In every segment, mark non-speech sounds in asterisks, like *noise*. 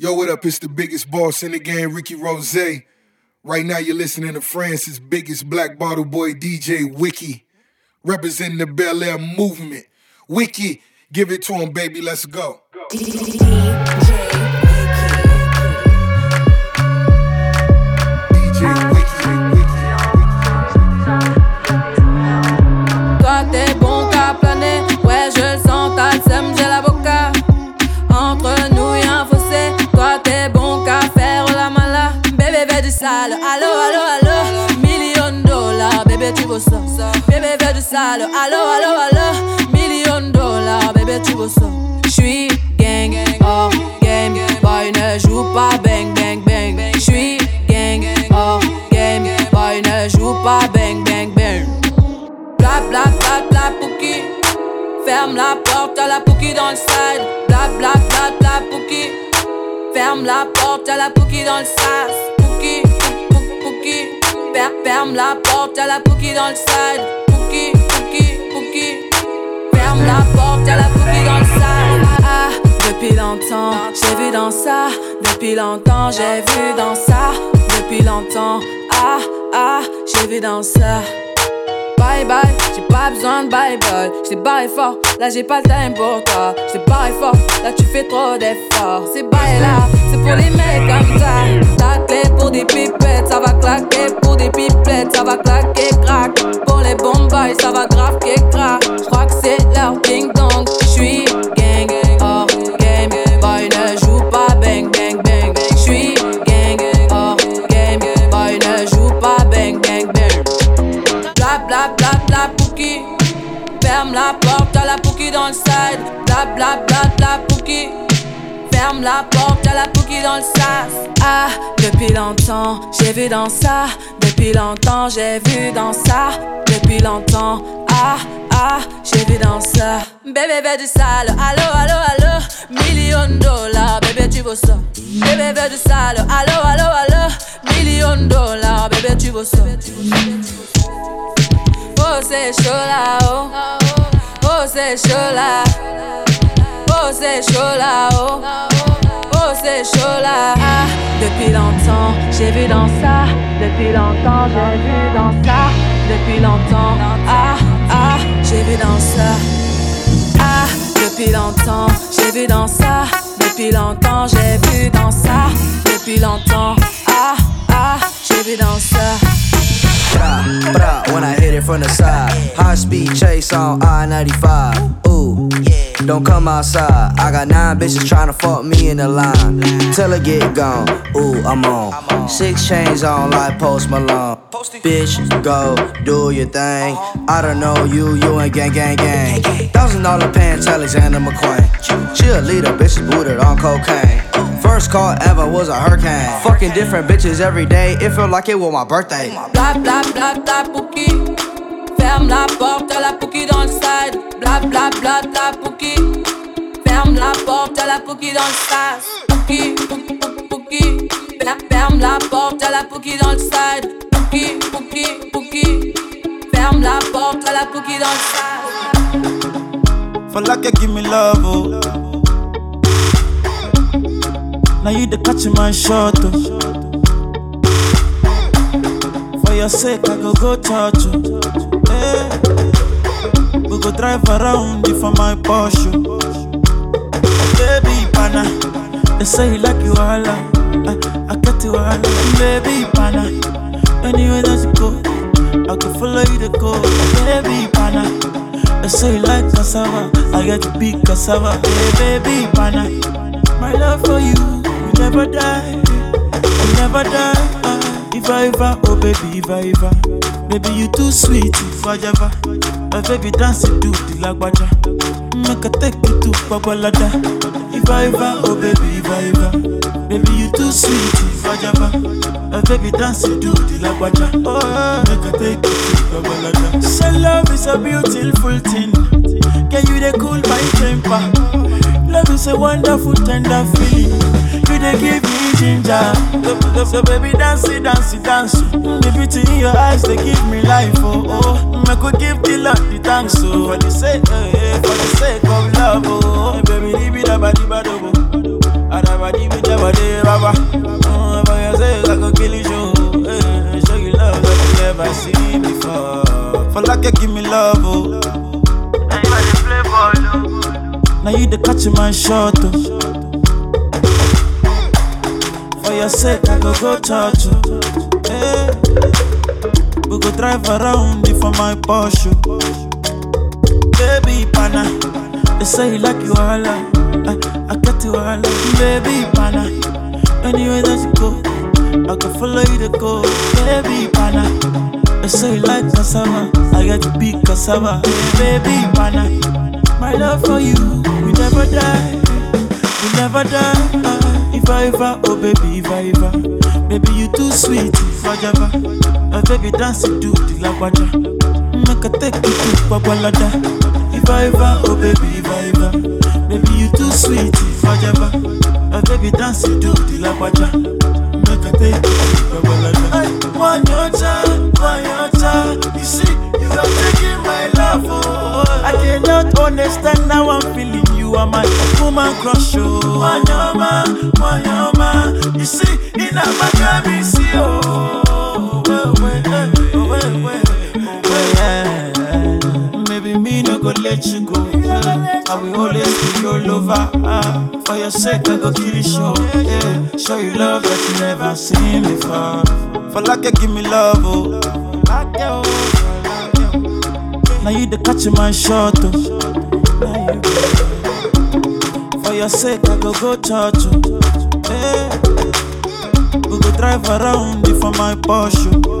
Yo, what up? It's the biggest boss in the game, Ricky Rose. Right now, you're listening to France's biggest black bottle boy, DJ Wiki, representing the Bel Air movement. Wiki, give it to him, baby. Let's go. Ça. Bébé veut du sale, allo allo allo, million dollars, bébé tu ça. J'suis gang, oh game, boy ne joue pas bang bang bang. J'suis gang, oh game, boy ne joue pas bang bang bang. Bla bla bla bla pouki Ferme la porte à la pouki dans le side. Bla bla bla bla pouki Ferme la porte à la pouki dans le sas. Pouki, pou- pou- pouki Fer- Ferme la porte à la pouki dans le side. Pouki, pouki, pouki. Ferme la porte à la pouki dans le side. Ah, depuis longtemps, j'ai vu dans ça. Depuis longtemps, j'ai vu dans ça. Depuis longtemps, ah, ah, j'ai vu dans ça Bye bye, j'ai pas besoin de bye bye. J't'ai barré fort, là j'ai pas le time pour toi. J't'ai barré fort, là tu fais trop d'efforts. C'est bye là, c'est pour les mecs comme ça. Ta clé pour des pipettes, ça va claquer. Pour des pipettes, ça va claquer, crack. Pour les bombes, ça va grave crack. J'crois que c'est leur ding dong. J'suis gang, Bla bla bla pouki Ferme la porte à la pouki dans le side. Bla bla bla pouki Ferme la porte à la pouki dans le sas. Ah, depuis longtemps, j'ai vu dans ça. Depuis longtemps, j'ai vu dans ça. Depuis longtemps, ah, ah, j'ai vu dans ça. Bébé veut du sale, allo, allo, allo. Million dollars, bébé tu veux ça. Bébé veut du sale, allo, allo, allo. Million dollars, bébé tu veux ça Chaud là oh Oh c'est chaud là Oh chaud là oh Oh ah, Depuis longtemps j'ai vu dans ça. Depuis longtemps j'ai vu dans ça. Depuis longtemps ah ah j'ai vu dans ça. Ah, depuis longtemps, j'ai vu dans ça. Depuis longtemps, j'ai vu dans ça. Depuis longtemps, ah, ah, j'ai vu dans ça. Bra, when I hit it from the side. High speed chase on I 95. Ooh, don't come outside. I got nine bitches tryna fuck me in the line. Till I get gone. Ooh, I'm on. Six chains on like Post Malone. Bitch, go do your thing. I don't know you, you ain't gang, gang, gang. Thousand dollar pants, Alexander McQueen. Cheerleader, bitches booted on cocaine. First call ever was a hurricane. Fucking different bitches every day. It felt like it was my birthday. Bla bla bla bla pouki Ferme la porte à la pouki dans le side Bla bla bla bla pouki Ferme la porte à la pouki dans le sas Pouki, pouki, pouki, pouki Fer- Ferme la porte à la pouki dans le side Pouki, pouki, pouki Ferme la porte à la pouki dans le sas For like you give me love, oh. Now you the catch my shot, oh. For your sake, I go go touch you. Hey. We go drive around you for my Porsche. Oh. Baby, pana. They say you like you all. I, I get you all. Baby, pana. Anywhere that you go, I can follow you to go. Baby, pana. They say you like cassava. I get to be cassava. Hey, baby, pana. My love for you, you never die. You never die. Ah, if I ever, oh baby, if I ever. Baby, you too sweet, if I ever. My baby dance to the lagwaja. Make I take you to Babalada. If I ever, oh baby, if I ever. Baby, you too sweet, if I ever. My baby dance to the lagwaja. Make I take you to Babalada. Say love is a beautiful thing. Can you they cool my temper? Love is a wonderful, tender feeling. You they give me ginger. So, so baby, dance it, dance it, dance. Mm, the beauty in your eyes, they give me life. Oh, oh. Mm, I could give the Lord the thanks. Oh, for the sake, oh, yeah, for the sake of love. Oh, hey, baby, leave it up, I do. I never leave it, oh. never do, rubber. Oh, for I kill you. Show eh, you love you never seen before. For like you give me love, oh. And you are playboy, though. Now you the catch my shot, oh. For your sake, I go go touch you. Hey. We go drive around for my Porsche. Oh. Baby, pana. They say you like you all, I, I get you all, baby, pana. Anywhere that you go, I can follow you to go, baby, pana. They say you like cassava, I get to be cassava, baby, pana. My love for you, we never die, we never die. Uh, if I ever, oh baby, if I ever, baby you too sweet, I ever, uh, baby dance to the lagwaja, make a take you to Babalada. If I ever, oh baby, if I ever, baby you too sweet, I ever, uh, baby dance to the lagwaja, make a take you to Babalada. One your time, one your time, you see, you are taking my love, oh. I cannot understand how I'm feeling. You are my woman crush, oh. Wanyama, wanyama, you see, in a Miami, see, oh. Go let you go. I will always be your lover. ah. For your sake, I go kill you show. Yeah. Show you love that you never seen before. For like you give me love, oh. Now you the catch my shot, oh. For your sake, I go go church, oh. Hey. We go drive around for my Porsche. Oh.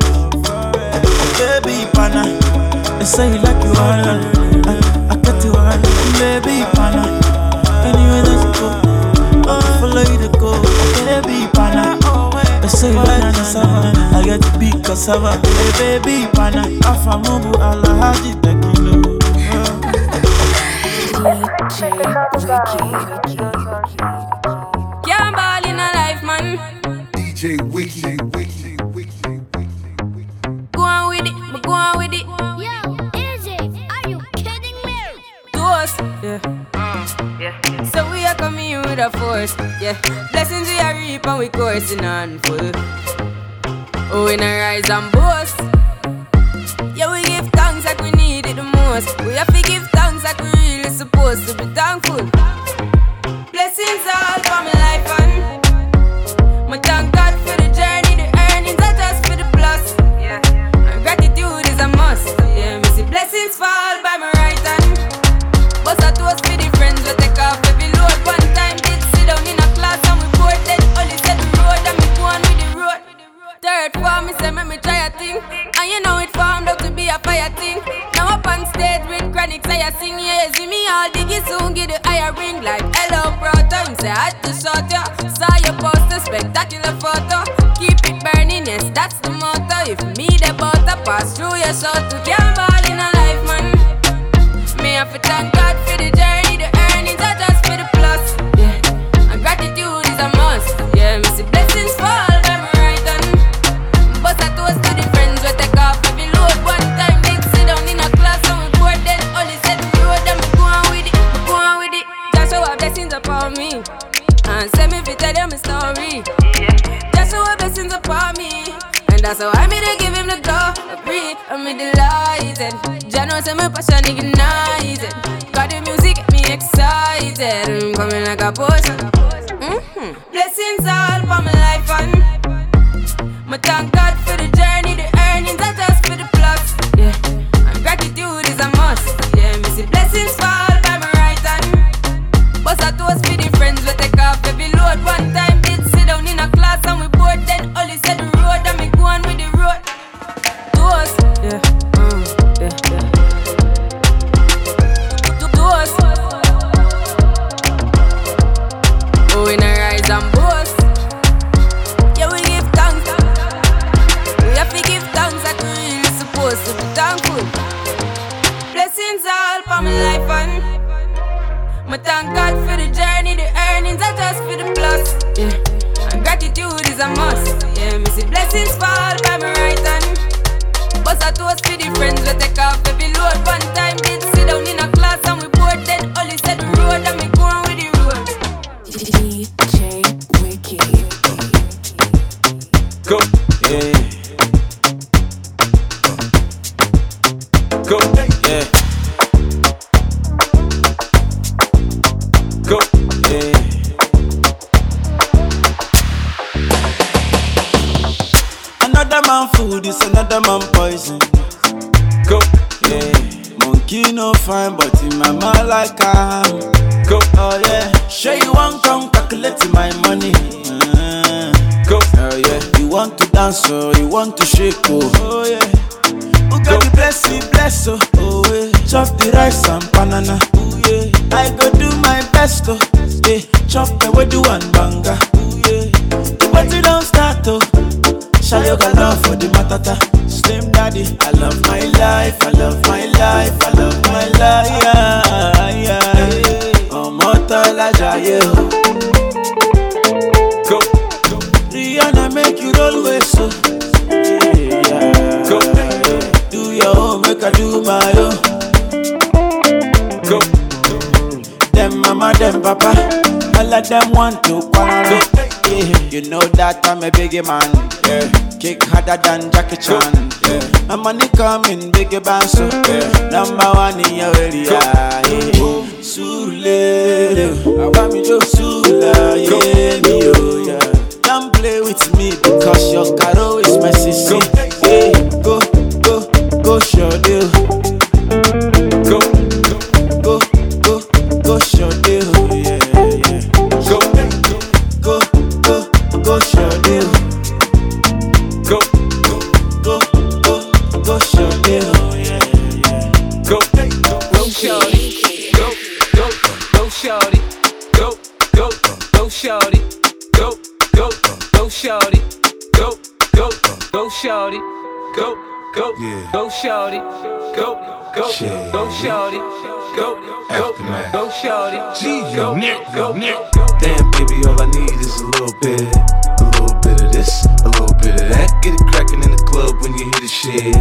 Baby, pana. They say you like you all, I, I get you all, baby, pana. Anywhere that you go, I follow you to go, baby, pana. Like cassava, I get be cassava, hey, baby, *laughs* a fire thing. Now up on stage with chronic, say I sing, yeah, see me all diggy soon, get the higher ring like hello, brother. Him say I had to shot ya, saw your poster, spectacular photo. Keep it burning, yes, that's the motto. If me the butter pass through your shot, to matata. Slim daddy, I love my life, I love my life, I love my life. Yeah, yeah. Ọmọ tọ́lá jayé o. Go, Rihanna make you roll with so. Yeah, Go. Do your own, make I do my own. go, Them mama, them papa, all of them want to quarrel. You know that I'm a biggie man. Yeah, kick harder than Jackie Chan. Yeah, my money coming biggie band so. Yeah, number one in your area. Yeah, Surulere, I want me to Sula. Yeah, me oh yeah. Don't play with me because your caro is my sister. Yeah, go, go, go, show shorty, go, go, go, shorty, go, go, go, shorty, go, go, go, shorty, go, go, go. Damn, baby, all I need is a little bit, a little bit of this, a little bit of that. Get it crackin' in the club when you hear the shit.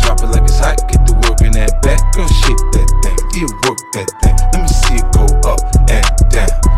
Drop it like it's hot, get the work in that back. Girl, shake that thing, yeah, work that thing. Let me see it go up and down.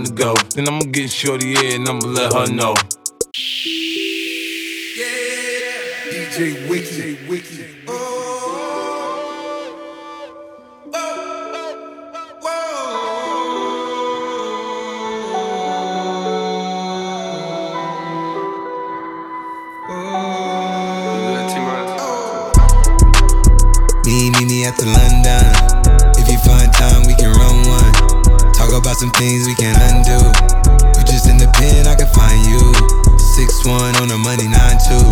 to go. Then I'ma get shorty in and I'ma let her know. Yeah, DJ Wiki. Wiki. Me, me, me at the London. Talk about some things we can't undo. You just in the pen, I can find you. Six one on the money, nine two.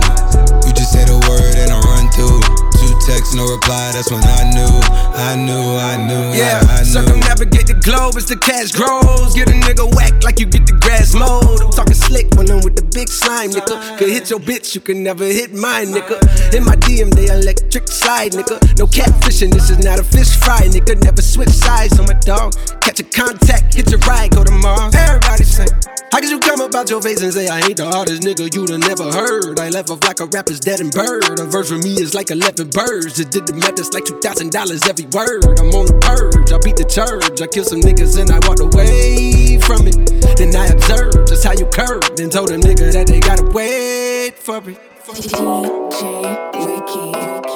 You just say the word and I run through. Two texts, no reply. That's when I knew, I knew, I knew, Yeah, I, I knew. circumnavigate the globe as the cash grows. Get a nigga whack like you get the grass mowed. I'm talking slick when I'm with the big slime, nigga. Could hit your bitch, you can never hit mine, nigga. In my DM, they electric slide, nigga. No catfishing, this is not a fish fry, nigga. Never switch sides on my dog. A contact, hit your ride, go to Mars. Everybody say, How could you come about your face and say I ain't the hardest nigga you'd have never heard? I left off like a rapper's dead and bird. A verse for me is like 11 birds. Just did the math, it's like $2,000 every word. I'm on the purge, I beat the church. I killed some niggas and I walked away from it. Then I observed just how you curved. Then told a nigga that they gotta wait for it. DJ Wiki.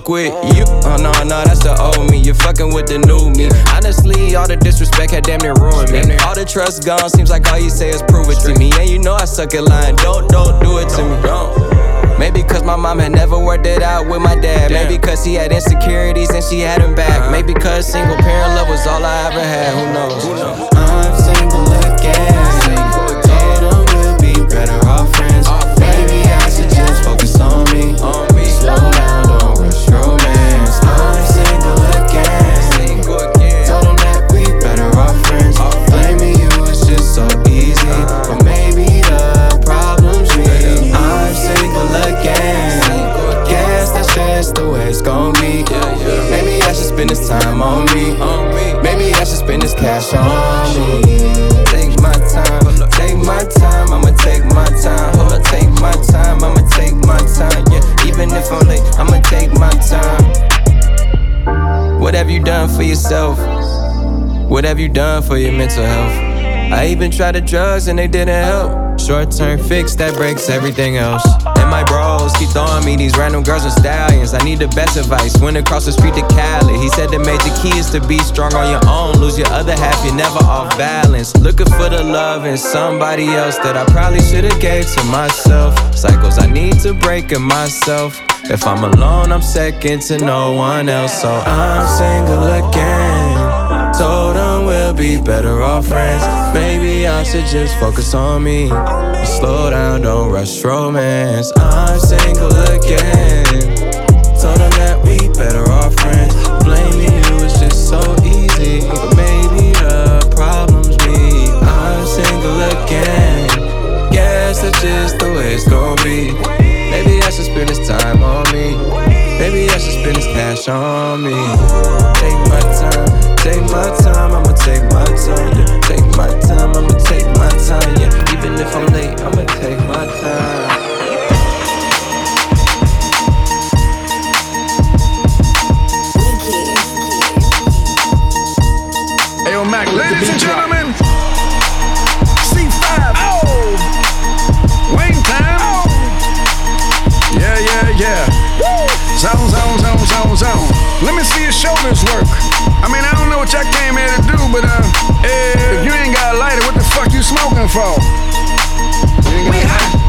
Fuck with you. Oh no, no, that's the old me. You're fucking with the new me. Honestly, all the disrespect had damn near ruined me. All the trust gone, seems like all you say is prove it to me. And you know I suck at lying. Don't, don't do it to me. Don't. Maybe cause my mom had never worked it out with my dad. Maybe cause he had insecurities and she had him back. Maybe cause single mental health? I even tried the drugs and they didn't help. Short term fix that breaks everything else. And my bros keep throwing me these random girls and stallions. I need the best advice. Went across the street to Cali. He said the major key is to be strong on your own. Lose your other half, you're never off balance. Looking for the love in somebody else that I probably should've gave to myself. Cycles I need to break in myself. If I'm alone, I'm second to no one else. So I'm single again. Be better off friends. Maybe I should just focus on me. Slow down, don't rush romance. I'm single again. Told him that we better off friends. Blaming you is just so easy, but maybe the problem's me. I'm single again. Guess that's just the way it's gonna be. Maybe I should spend this time on me. Maybe I should spend this cash on me. Take my time, take my time, I'ma take my time, yeah. Take my time, I'ma take my time, yeah. Even if I'm late, I'ma take my time. Hey, yo, Mac, ladies and gentlemen, C5. Oh, Wayne time. Oh. Yeah, yeah, yeah. Zone, zone, zone, zone, zone. Let me see your shoulders work. For?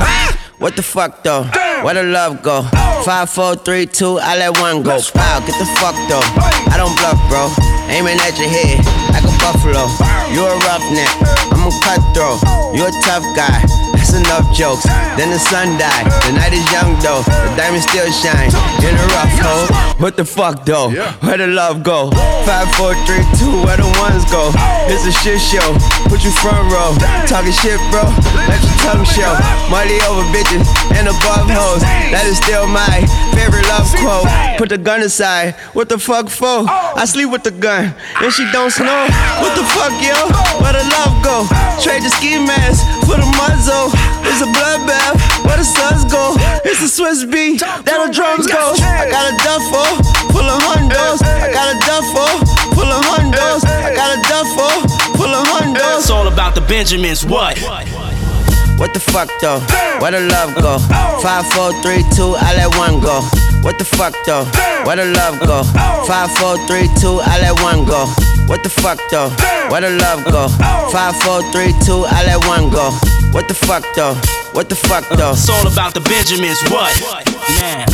Ah! What the fuck though? Where the love go? Five, four, three, two, I let one go. Wow, get the fuck though. I don't bluff, bro. Aiming at your head like a buffalo. You a roughneck, I'm a cutthroat. You a tough guy. That's enough jokes. Then the sun died. The night is young though. The diamond still shine in a rough hole. What the fuck though? Where the love go? Five, four, three, two, where the ones go? It's a shit show. Put you front row. Talking shit, bro. Let your tongue show. Money over bitches and above hoes. That is still my favorite love quote. Put the gun aside. What the fuck for? I sleep with the gun and she don't snow. What the fuck, yo? Where the love go? Trade the ski mask for the muzzle. It's a bloodbath. Where the suns go? It's a Swiss beat. That the drums go. I got a duffel full of hundos. I got a duffel full of hundos. I got a duffel full of hundos. It's all about the Benjamins. What? What the fuck though? Where the love go? Five, four, three, two, I let one go. What the fuck though? Where the love go? Five, four, three, two, I let one go. What the fuck though? Where the love go? Five, four, three, two, I let one go. What the fuck though? What the fuck though? It's all about the Benjamins. What? Now,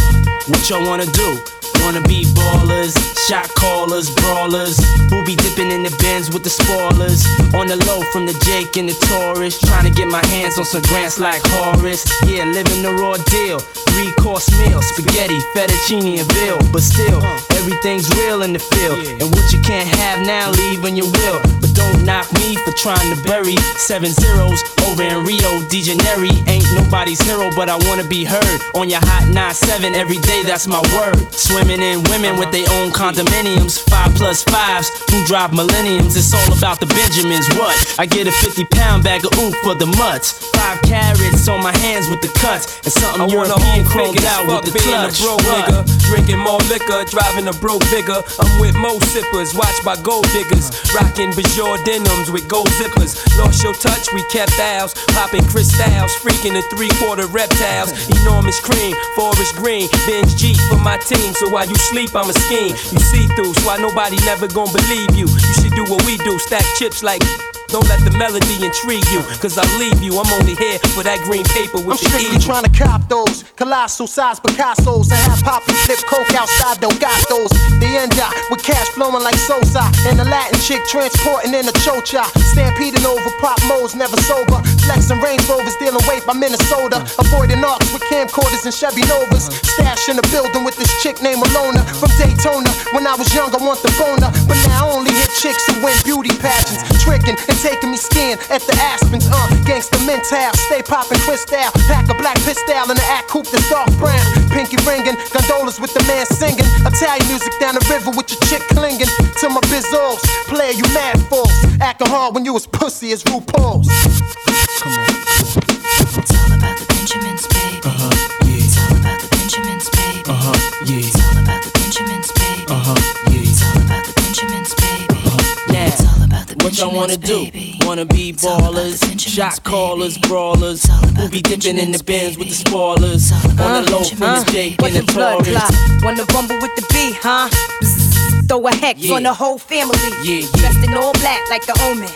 what y'all wanna do? Wanna be ballers, shot callers, brawlers. Who be dipping in the bins with the spoilers? On the low from the Jake and the Taurus. Trying to get my hands on some grants like Horace. Yeah, living the raw deal. Three course meal, spaghetti, fettuccine, and veal. But still, everything's real in the field. And what you can't have now, leave when you will. But don't knock me for trying to bury seven zeros over in Rio de Janeiro. Ain't nobody's hero, but I wanna be heard on your hot 9-7 every day. That's my word. Swimming in women with their own condominiums, five plus fives who drive millenniums. It's all about the Benjamins. What? I get a 50 pound bag of oof for the mutts. Five carrots on my hands with the cuts, and something I European as out with the being clutch. a broke What? nigga, drinking more liquor, driving a broke bigger. I'm with mo sippers, watched by gold diggers, rocking Bajor denims with gold zippers. Lost your touch, we kept ours. Popping crystals, freaking the three quarter reptiles. Enormous cream, forest green. Benz G for my team. So while you sleep, I'm a scheme. You see through, so why nobody never gonna believe you. You should do what we do, stack chips like. Don't let the melody intrigue you, cause I'll leave you. I'm only here for that green paper with I'm the strictly eagle. trying to cop those colossal size Picasso's and have Poppy flip coke outside Delgados. The end up with cash flowing like Sosa and the Latin chick transporting in a chocha. Stampeding over pop modes, never sober. Flexing Range Rovers, dealing weight by Minnesota. Avoiding arcs with camcorders and Chevy Novas. Stash in the building with this chick named Alona from Daytona. When I was young, I want the boner, but now I only hit chicks who win beauty pageants. Tricking and taking me skiing at the Aspens. Uh, gangsta mental, stay popping crystal. Pack a black pistol in the act coupe that's dark brown. Pinky ringing, gondolas with the man singing. Italian music down the river with your chick clinging to my bizzos. Player, you mad fools. Acting hard when you was pussy as RuPaul's. Come on. Wanna do? Wanna be ballers, shot callers, brawlers. We'll be dipping in the bins with the spoilers? On the low from the Jake and the Taurus. Wanna rumble with the B, huh? Throw a hex on the whole family. Yeah, yeah. Dressed in all black like the omen.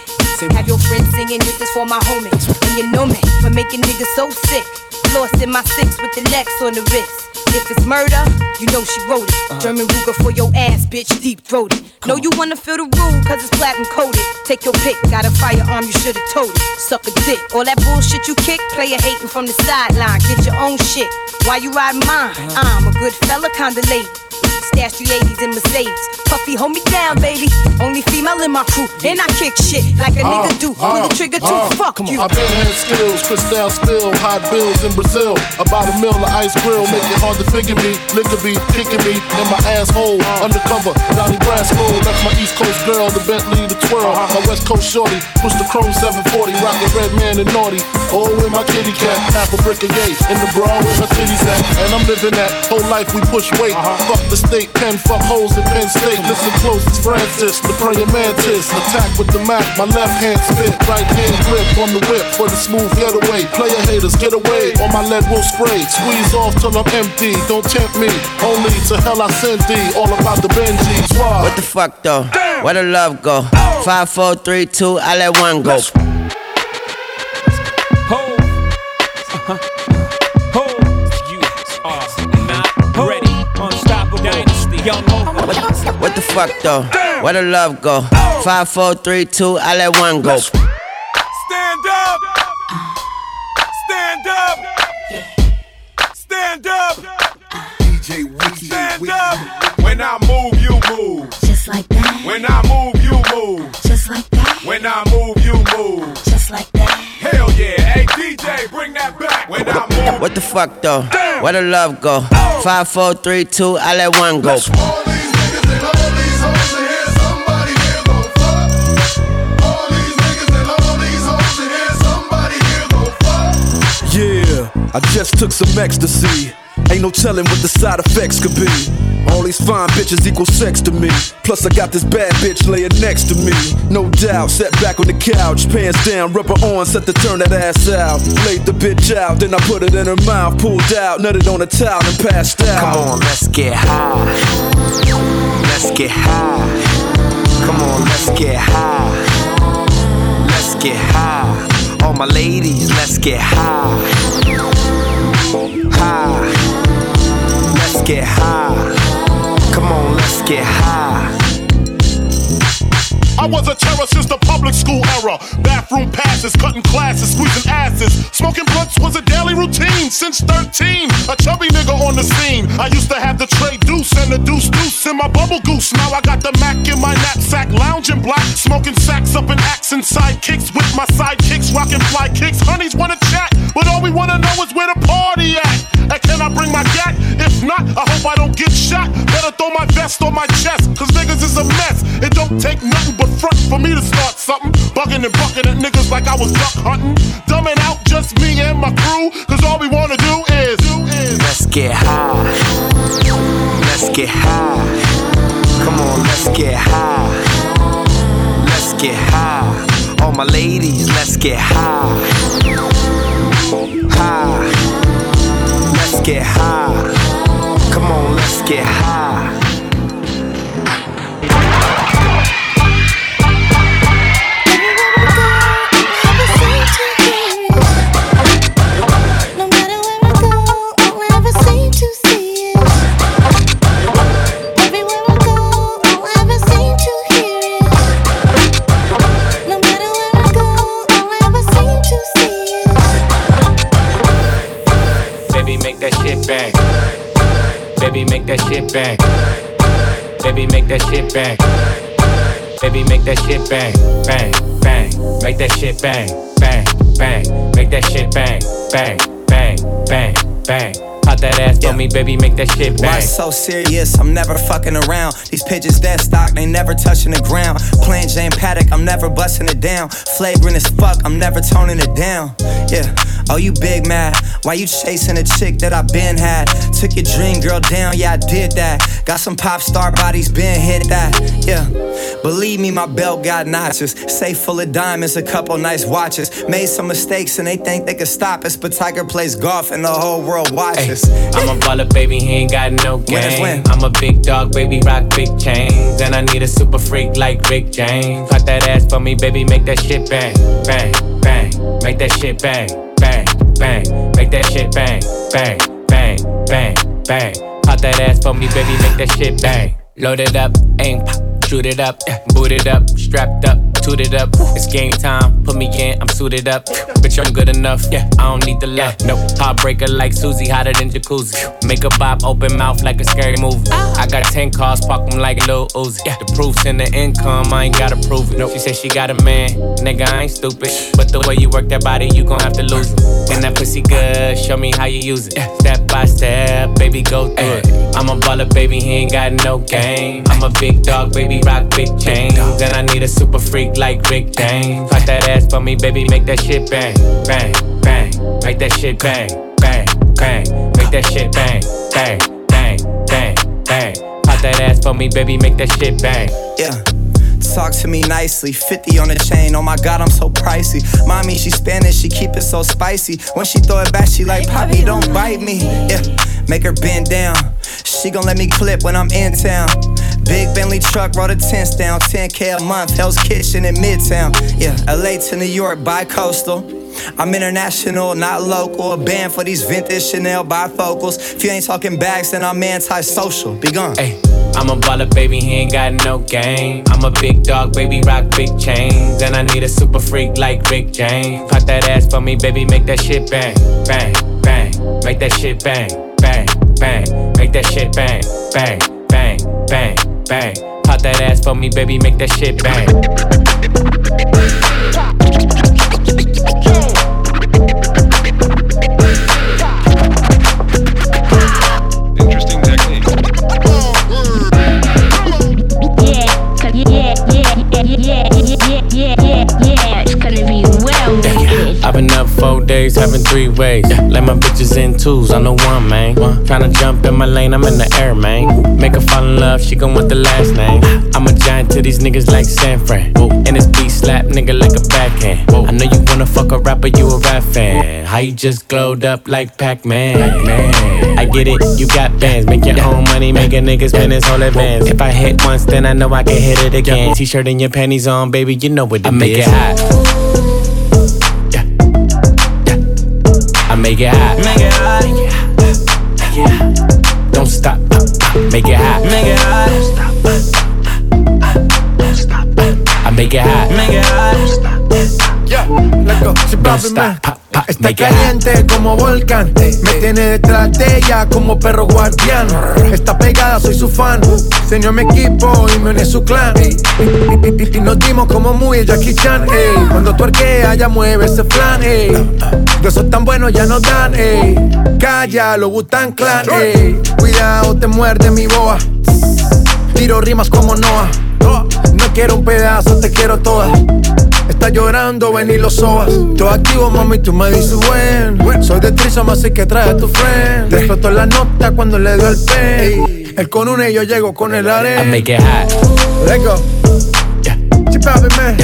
Have your friends singing, this is for my homies. And you know me for making niggas so sick. Lost in my six with the Lex on the wrist. If it's murder, you know she wrote it. Uh-huh. German Ruger for your ass, bitch, deep throated. Know you wanna feel the rule, cause it's platinum coated. Take your pick, got a firearm, you should've told it. Suck a dick. All that bullshit you kick, player hating from the sideline. Get your own shit. Why you riding mine? I'm a good fella, kinda late. Stash 380s in Mercedes. Puffy, hold me down, baby. Only female in my crew. And I kick shit like a nigga do. Pull the trigger too. Uh, uh, Fuck you. I've been had skills, crystal spill, hot bills in Brazil. About a mill of ice grill, make it hard to figure me. Liquor be kicking me in my asshole. Undercover, Donnie Brasco. That's my East Coast girl, the Bentley, the twirl. My West Coast shorty, push the chrome 740, rockin' red man and naughty. Oh, with my kitty cat, half a brick of gate. In the bra with her titties at. And I'm living that whole life we push weight. Uh-huh. Fuck the state, pen, fuck holes in Penn State. Listen close, it's Francis, the praying mantis. Attack with the Mac, my left hand spit, right hand grip on the whip for the smooth getaway. Player haters, get away, or my lead will spray. Squeeze off till I'm empty, don't tempt me. Only to hell I send thee, all about the Benjis. Why? What the fuck though? Where the love go? Five, four, three, two, I let one go. Ready, What the fuck though? Where the love go? Five, four, three, two, I let one go. Stand up! Stand up! Stand up! DJ Wiki. Stand up! When I move, you move. Just like that. When I move, you move. Just like that. When I move, you move. Just like that. Hell yeah. Hey, DJ, bring that back. When I move. What the fuck though? Where the love go? Five, four, three, two, I let one go. Yeah, I just took some ecstasy. Ain't no telling what the side effects could be. All these fine bitches equal sex to me. Plus, I got this bad bitch laying next to me. No doubt, sat back on the couch, pants down, rubber on, set to turn that ass out. Laid the bitch out, then I put it in her mouth, pulled out, nutted on a towel, and passed out. Come on, let's get high. Let's get high. Come on, let's get high. Let's get high. All my ladies, let's get high. High. Let's get high. Come on, let's get high. I was a terror since the public school era. Bathroom passes, cutting classes, squeezing asses. Smoking blunts was a daily routine since 13. A chubby nigga on the scene. I used to have the tray deuce and the deuce deuce in my bubble goose. Now I got the Mac in my knapsack, lounging black. Smoking sacks up in accent sidekicks with my sidekicks, rocking fly kicks. Honeys wanna chat, but all we wanna know is where the party at. And can I bring my gat? If not, I hope I don't get shot. Better throw my vest on my chest, cause niggas is a mess. It don't take nothing but front for me to start something. Bugging and bucking at niggas like I was duck hunting. Dumbing out just me and my crew, cause all we wanna do is. Let's get high. Let's get high. Come on, let's get high. Let's get high. All my ladies, let's get high. High. Let's get high. Come on, let's get high. Baby, make that shit bang. Baby, make that shit bang. Baby, make that shit bang, bang, bang. Make that shit bang, bang, bang. Make that shit bang, bang, bang, bang, bang. Pop that ass for me, baby, make that shit Why so serious? I'm never fucking around. These pigeons dead stock, they never touching the ground. Playing Jane Paddock, I'm never busting it down. Flagrant as fuck, I'm never toning it down. Yeah. Oh, you big mad? Why you chasing a chick that I been had? Took your dream girl down, yeah, I did that. Got some pop star bodies, been hit that. Yeah. Believe me, my belt got notches. Safe full of diamonds, a couple nice watches. Made some mistakes and they think they can stop us, but Tiger plays golf and the whole world watches. I'm a baller, baby, he ain't got no game. win. I'm a big dog, baby, rock big chains. And I need a super freak like Rick James. Pop that ass for me, baby, make that shit bang, bang, bang. Make that shit bang, bang, bang. Make that shit bang, bang, bang, bang, bang. Pop that ass for me, baby, make that shit bang. Load it up, aim, pop, shoot it up, boot it up, strapped up, toot it up. It's game time, put me in, I'm suited up. Bitch, I'm good enough, yeah. I don't need the love, no. Heartbreaker like Susie, hotter than jacuzzi. Make a bop, open mouth like a scary movie. I got 10 cars, park them like Lil Uzi. Yeah. The proof's in the income, I ain't gotta prove it. No. She said she got a man, nigga, I ain't stupid. But the way you work that body, you gon' have to lose it. And that pussy good, show me how you use it. Step by step, baby, go through it. I'm a baller, baby, he ain't got no game. I'm a big dog, baby, rock big chains. And I need a super freak like Rick James. Pop that ass for me, baby, make that shit bang, bang, bang. Make that shit bang, bang, bang. Make that shit bang, bang, bang, bang, bang. Pop that ass for me, baby, make that shit bang. Yeah. Talk to me nicely, 50 on the chain. Oh my god, I'm so pricey. Mommy, she Spanish, she keep it so spicy. When she throw it back, she like, Poppy, don't bite me. Yeah, make her bend down. She gon' let me clip when I'm in town. Big Bentley truck, roll the tents down. 10k a month, Hell's Kitchen in Midtown. Yeah, LA to New York, bi coastal. I'm international, not local. A band for these vintage Chanel bifocals. If you ain't talking bags, then I'm antisocial. Be gone. Ay, I'm a baller, baby, he ain't got no game. I'm a big dog, baby, rock big chains. And I need a super freak like Rick James. Pop that ass for me, baby, make that shit bang, bang, bang. Make that shit bang, bang, bang. Make that shit bang, bang, bang, bang, bang. Pop that ass for me, baby, make that shit bang. Been up four days, having three ways. Let my bitches in twos, I'm the one, man. Tryna jump in my lane, I'm in the air, man. Make her fall in love, she gon' want the last name. I'm a giant to these niggas like San Fran. And this beat slap nigga like a backhand. I know you wanna fuck a rapper, you a rap fan. How you just glowed up like Pac Man? I get it, you got bands. Make your own money, make a nigga spend his whole advance. If I hit once, then I know I can hit it again. T shirt and your panties on, baby, you know what it I make it hot. Make it hot. Make it hot. Make. Don't stop. Make it hot. Make it hot. Don't stop. I make it hot. Make it hot. Yeah, let's go. Si papi me está caliente como volcán. Me tiene detrás de ella como perro guardián. Está pegada, soy su fan. Se unió a mi equipo y me une su clan. Y, nos dimos como muy el Jackie Chan. ey. Cuando tu arquea, ya mueve ese flan. ey. De esos tan buenos ya no dan. ey. Calla, lo Butan Clan. ey. Cuidado, te muerde mi boa. Tiro rimas como Noah. No quiero un pedazo, te quiero toda. Está llorando, ven y lo sobas. Todo activo, mami, tú me dices buen. Soy de Trisom, así que trae a tu friend. Te explotó la nota cuando le dio el pen. Él con una y yo llego con el I arena. make it hot. Let's go. keep popping, man.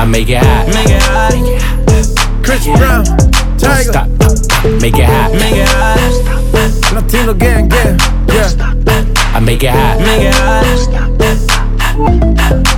I make it hot. Make it hot. Chris Brown, Don't Tiger, stop. Make it hot. Make it hot. Latino gang, gang, yeah. I make it hot. Make it hot.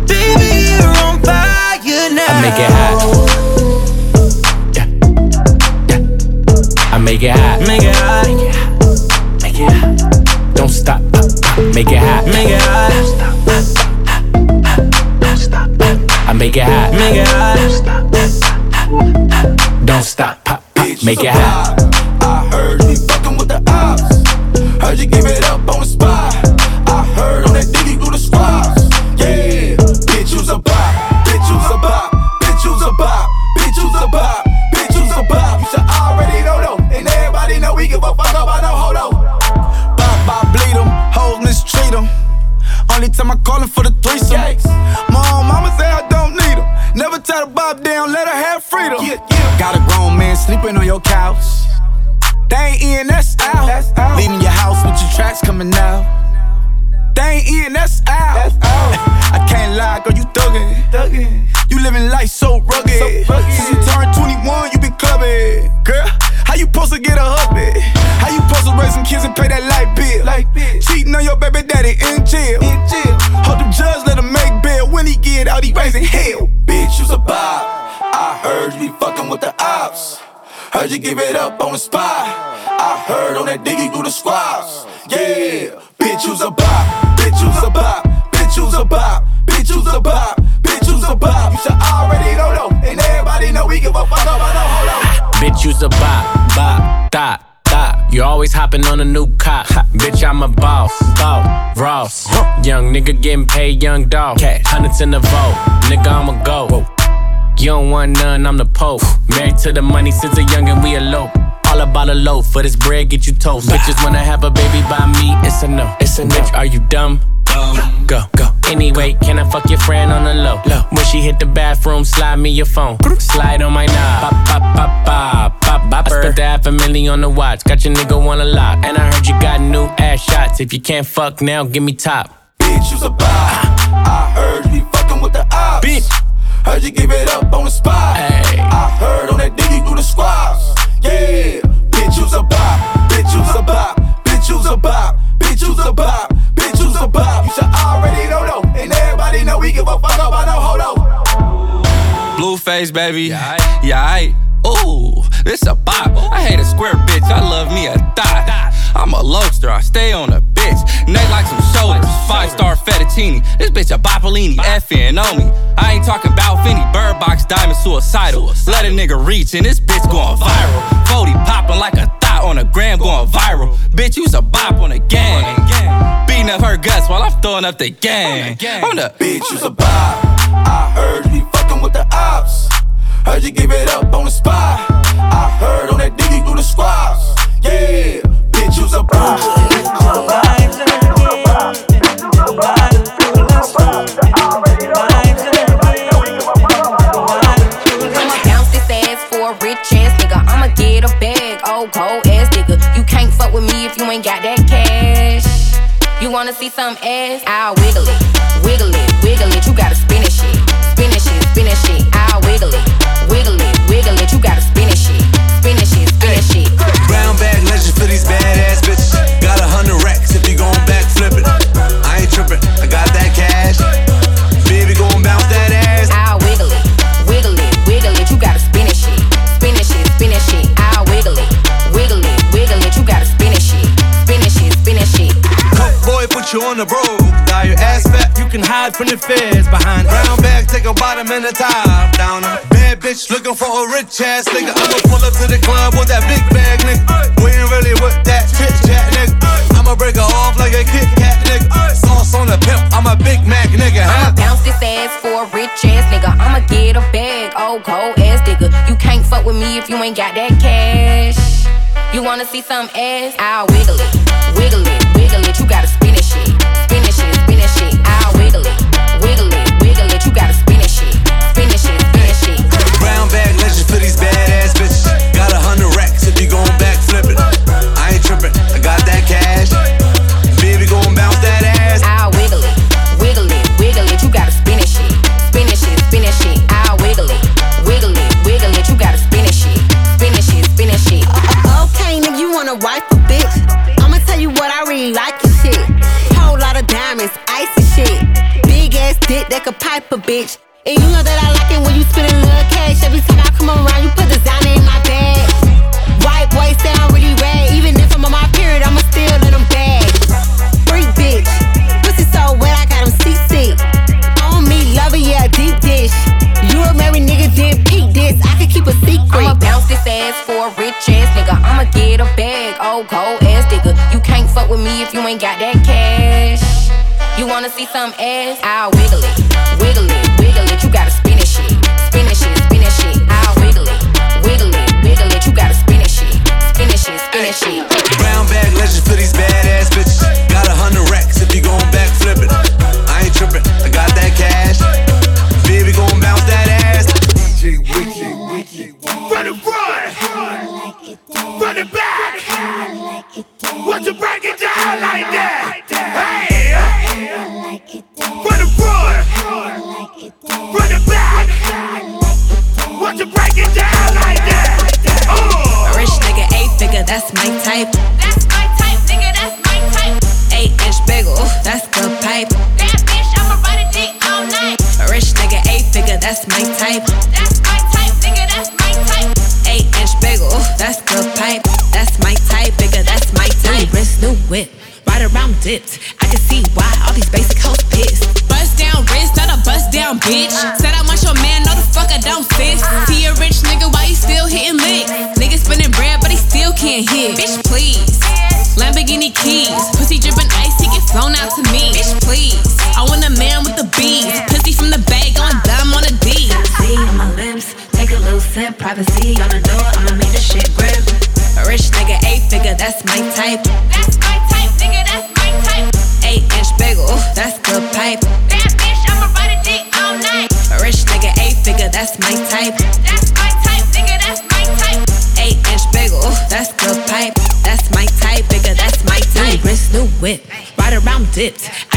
I make it hot. Yeah. Yeah. I make it hot. Make it hot. Make it hot. Don't stop. Make it hot. Make it hot. I make it hot. Make it hot. Don't stop. Pop, pop. Make it hot. I heard you fucking with the ops. Heard you give it up he raising hell. Bitch, you's a bop. I heard you be fucking with the ops. Heard you give it up on the spot. I heard on that diggy through the squads. Yeah, bitch, you's a bop. Bitch, you's a bop. Bitch, you's a bop. Bitch, you's a bop. Bitch, you's a bop. You should already know though. And everybody know we give a fuck about no hold on. Bitch, you's a bop, bop, dot. You always hopping on a new cop. Bitch, I'm a boss, boss, Ross. Young nigga getting paid, young dog. Hundreds in the vault, nigga, I'ma go. You don't want none, I'm the Pope. Married to the money since a youngin', we elope. All about a loaf, for this bread get you toast. Bitches wanna have a baby by me, it's a no. It's a no. Bitch, are you dumb? Go, go. Anyway, can I fuck your friend on the low? When she hit the bathroom, slide me your phone. Slide on my knob. Pop, pop, pop, pop, pop, bop. I spent the half a million on the watch. Got your nigga wanna lock. And I heard you got new ass shots. If you can't fuck now, give me top. Bitch, you's a bop. I heard you be fucking with the ops. Bitch. Heard you give it up on the spot. I heard on that diggy through the squads. Yeah, bitch, you's a bop. Bitch, you's a bop. Bitch, you's a bop. Bitch, you's a bop. Bitch, you's a bop. You should already know though. And everybody know we give a fuck about no hold on. Blueface, baby. Yeah, yeah, I. Ooh, this a bop. I hate a square bitch. I love me a thot. I'm a lobster. I stay on a bitch. Neck like some shoulders. Five star fettuccine. This bitch a Boppolini. Effing on me. I ain't talking about Finny. Bird box diamond suicidal. Let a nigga reach and this bitch going viral. 40 popping like a thought on a gram going viral. Bitch, you's a bop on a gang. Beating up her guts while I'm throwing up the gang. On the bitch, you's a bop. I heard you fucking with the ops. Heard you give it up on the spot. I heard on that diggy through the squads. Yeah, bitch, you's a bag, oh cold ass nigga. You can't fuck with me if you ain't got that cash. You wanna see some ass? I'll wiggle it, wiggle it, wiggle it. You gotta spin it shit, spin it shit. I'll wiggle it, wiggle it, wiggle it. You gotta spin it shit, spin it shit, spin it shit. Brown bag legend for these badass bitches. Got a hundred racks if you gon' back flip it. You on the road. Got your ass fat, you can hide from the feds behind. Brown bag, take a bottom and a top down. Bad bitch looking for a rich ass nigga. I'ma pull up to the club with that big bag, nigga. We ain't really with that chit chat, nigga. I'ma break her off like a Kit Kat, nigga. Sauce on the pimp, I'm a Big Mac, nigga. I'ma Huh? bounce this ass for a rich ass nigga. I'ma get a bag, oh cold ass nigga. You can't fuck with me if you ain't got that cash. You wanna see some ass? I'll wiggle it, wiggle it, wiggle it. You gotta spin it shit, spin it shit, spin it shit. I'll wiggle it, wiggle it, wiggle it. You gotta spin it shit, spin it shit, spin it shit. Brown bag legend for these badass bitches. Got a hundred racks if you gon' back flip it. I ain't trippin', dick that could pipe a bitch. And you know that I like it when you spend a little cash. Every time I come around, you put designer in my bag. White boy sound really rad. Even if I'm on my period, I'ma still let them bag. Freak bitch. Pussy so wet, I got him seasick. On me, love it, yeah, deep dish. You a married nigga, didn't peek this. I could keep a secret. I'ma bounce this ass for a rich ass nigga. I'ma get a bag, oh cold ass nigga. You can't fuck with me if you ain't got that wanna see some ass? I'll wiggle it, wiggle it, wiggle it. You gotta spin it shit, spin it shit, spin it shit. I'll wiggle it, wiggle it, wiggle it. You gotta spin it shit, spin it shit, spin it shit. Brown bag legend for these badass bitches. Got a hundred racks if you gon' back flip it. I ain't trippin', I got that cash. Baby gon' bounce that ass. DJ Wiki, Wiki. Run it, run! Run it back! Won't you break it down like that? That's my type. That's my type, nigga, that's my type. Eight inch bagel, that's good pipe. That bitch, I'ma ride a dick all night. Rich nigga, eight figure, that's my type. That's my type, nigga, that's my type. Eight inch bagel, that's good pipe. That's my type, nigga, that's my type. New wrist, new whip, ride around dipped. I can see why all these basic hoes pissed. Down wrist, not a bust down bitch. Said I want your man, no the fuck I don't sis. See a rich nigga, why he still hitting licks? Nigga spinning bread, but he still can't hit. Bitch, please. Lamborghini keys, pussy dripping ice, he get flown out to me. Bitch, please. I want a man with the beads, pussy from the bag, going dumb on a D. See my lips, take a little sip. Privacy it.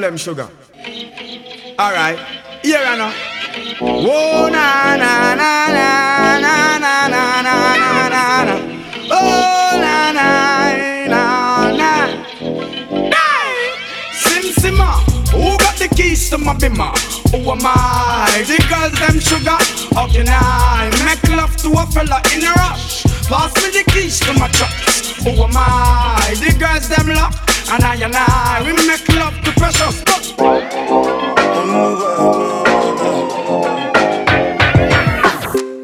Them sugar. Alright. Here I know. Whoa, na na na na na na na na na na. Oh, na na na na. Hey! Sim Simma. Who got the keys to my bimmer? Who am I? The girls, them sugar. How can I make love to a fella in a rush? Pass me the keys to my trucks. Who am I? The girls them lock, and I and I we make love to precious.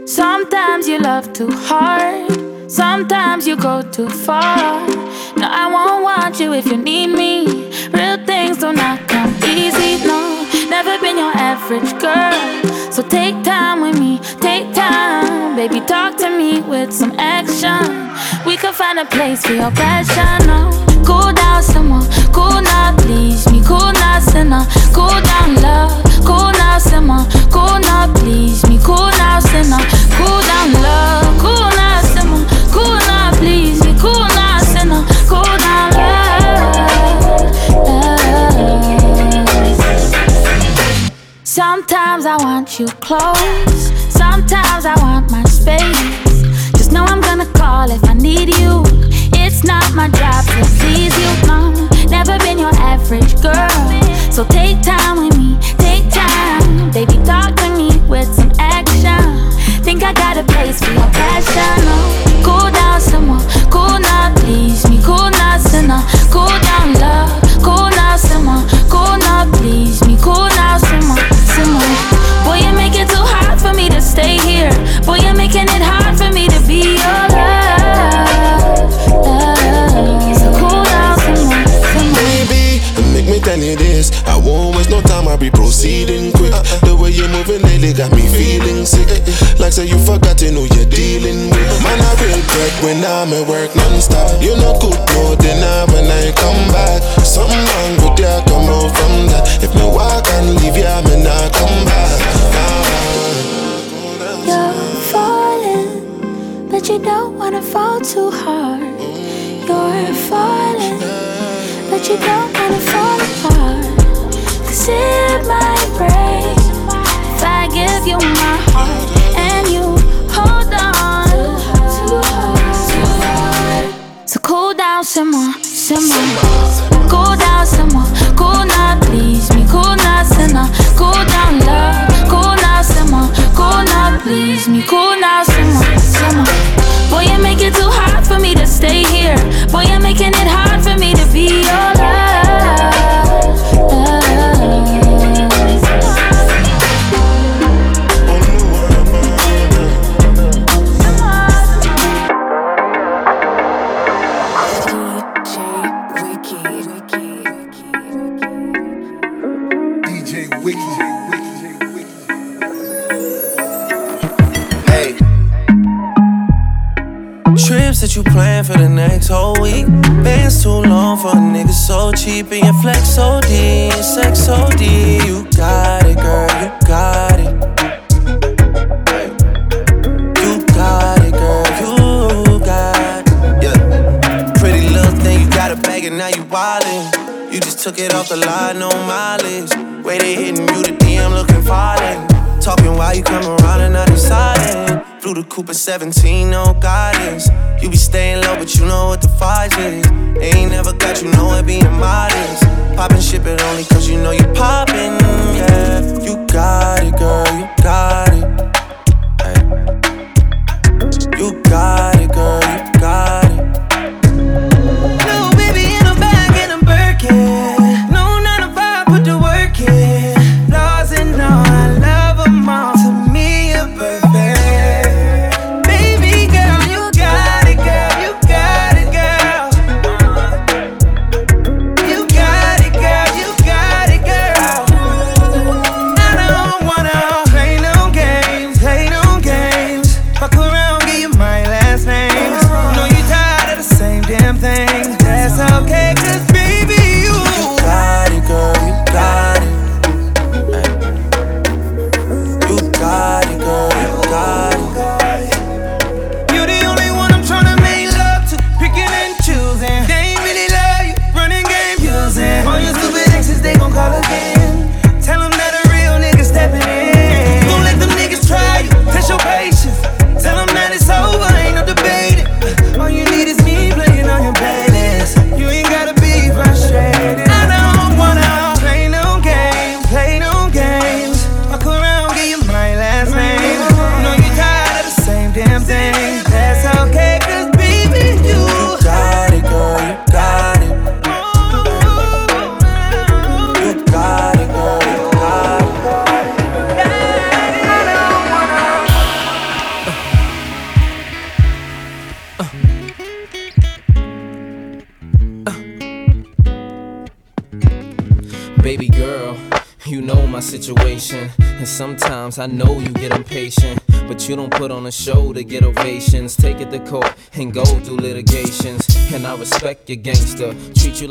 Sometimes you love too hard. Sometimes you go too far. No, I won't want you if you need me. Real things do not come easy, no. Never been your average girl. So take time with me, take time. Baby, talk to me with some action find a place for your passion. No. Cool down someone, cool now, please me, cool now, sinner. Cool down love, cool now, someone, cool now, please me, cool now, sinner. Cool down love, cool now, someone, cool now, please me, cool now, sinner. Cool down love. love. Sometimes I want you close, sometimes I want my space call if I need you. It's not my job to seize you, mom. Never been your average girl. So take time with me, take time. Baby, talk to me with some action. Think I got a place for your passion. Oh, cool down some more, cool now, please me. Cool now, sinner, cool down, love. Cool now, simmer, cool now, please me. Cool now, simmer, simmer. Boy, you make it too hard for me to stay here. Boy, you're making it hard for me to be your quick. The way you're moving lately got me feeling sick. Like say you forgotten who you're dealing with. Man, I regret when I'm at work non-stop. You know good more than I when I come back. Something wrong with ya, come out from that. If me walk and leave ya, me not come back. Falling, but you don't wanna fall too hard. You're falling, but you don't wanna fall apart. Cause in if I give you my heart. 17, no guidance. You be staying low, but you know what the price is. Ain't never got you know it being modest. Poppin' shit, but only cause you know you pop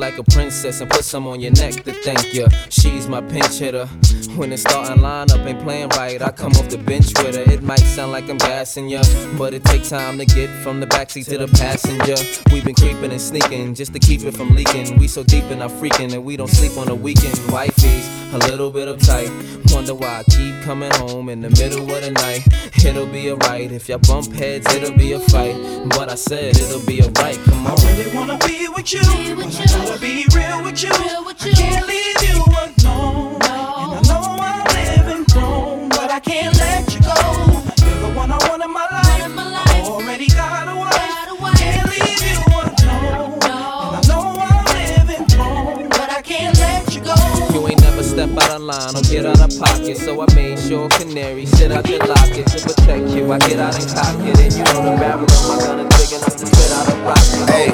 like a princess and put some on your neck to thank you. She's my pinch hitter. When the starting lineup ain't playing right, I come off the bench with her. It might sound like I'm gassing ya, but it takes time to get from the backseat to the passenger. We've been creeping and sneaking just to keep it from leaking. We so deep in our freaking and we don't sleep on the weekend. Wifey's a little bit uptight. Wonder why I keep coming home in the middle of the night. It'll be alright. If y'all bump heads, it'll be a fight. But I said it'll be alright. Come on. I really wanna be with you, but I gotta be real with you. I can't leave you alone. Never step out of line or get out of pocket. So I made sure Canary sit out the locket to protect you. I get out and cock it, and you know the barrel of my gun is big enough to fit out a rocket. Hey.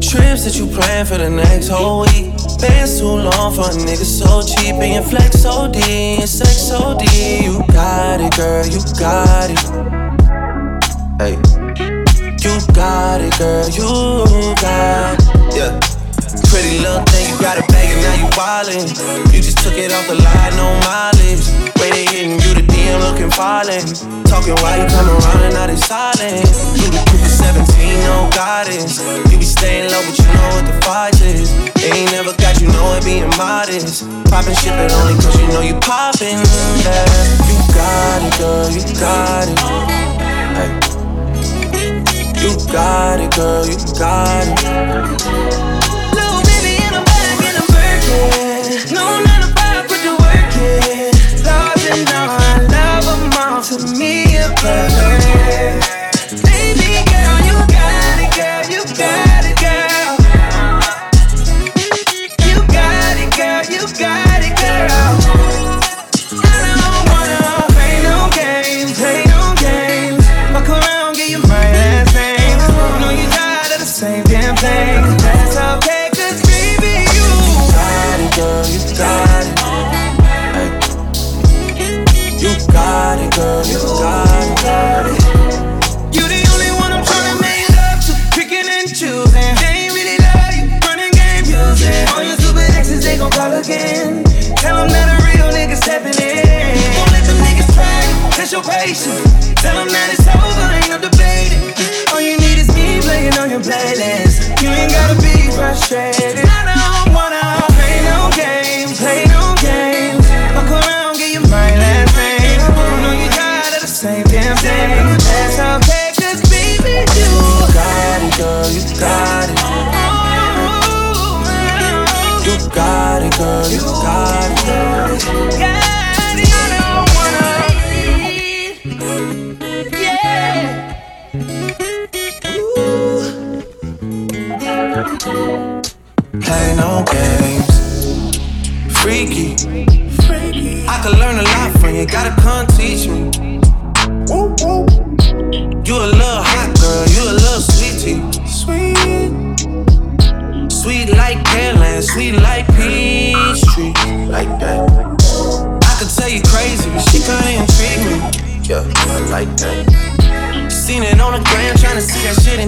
Trips that you plan for the next whole week. Bands too long for a nigga so cheap. Your flex OD and sex OD. You got it, girl, you got it. Hey. You got it, girl, you got it. Yeah. Pretty little thing, got it bag and now you wildin'. You just took it off the line, no mileage. Way they hitting you, the DM looking falling. Talking while you come around and now they silent. You the quick 17, no guidance. You be staying low, but you know what the fight is. They ain't never got you know it being modest. Poppin' shit, but only cause you know you poppin'. Yeah. You got it, girl, you got it. Hey. You got it, girl, you got it. Me, patience. Tell them that it's over, ain't no debating. All you need is me playing on your playlist. You ain't gotta be frustrated. I don't wanna play no games, play no games. Fuck around, get you my last name. Know you tired of the same damn thing. That's okay, cause baby, you got it, girl, you got it. You got it, girl, you got it. No games. Freaky. I could learn a lot from you, gotta come teach me. You a little hot girl, you a little sweetie. Sweet. Sweet like Pearland, sweet like Peachtree. Like that. I could tell you crazy, but she kinda intrigue me. Yeah, I like that. Seen it on the gram, tryna see that shit in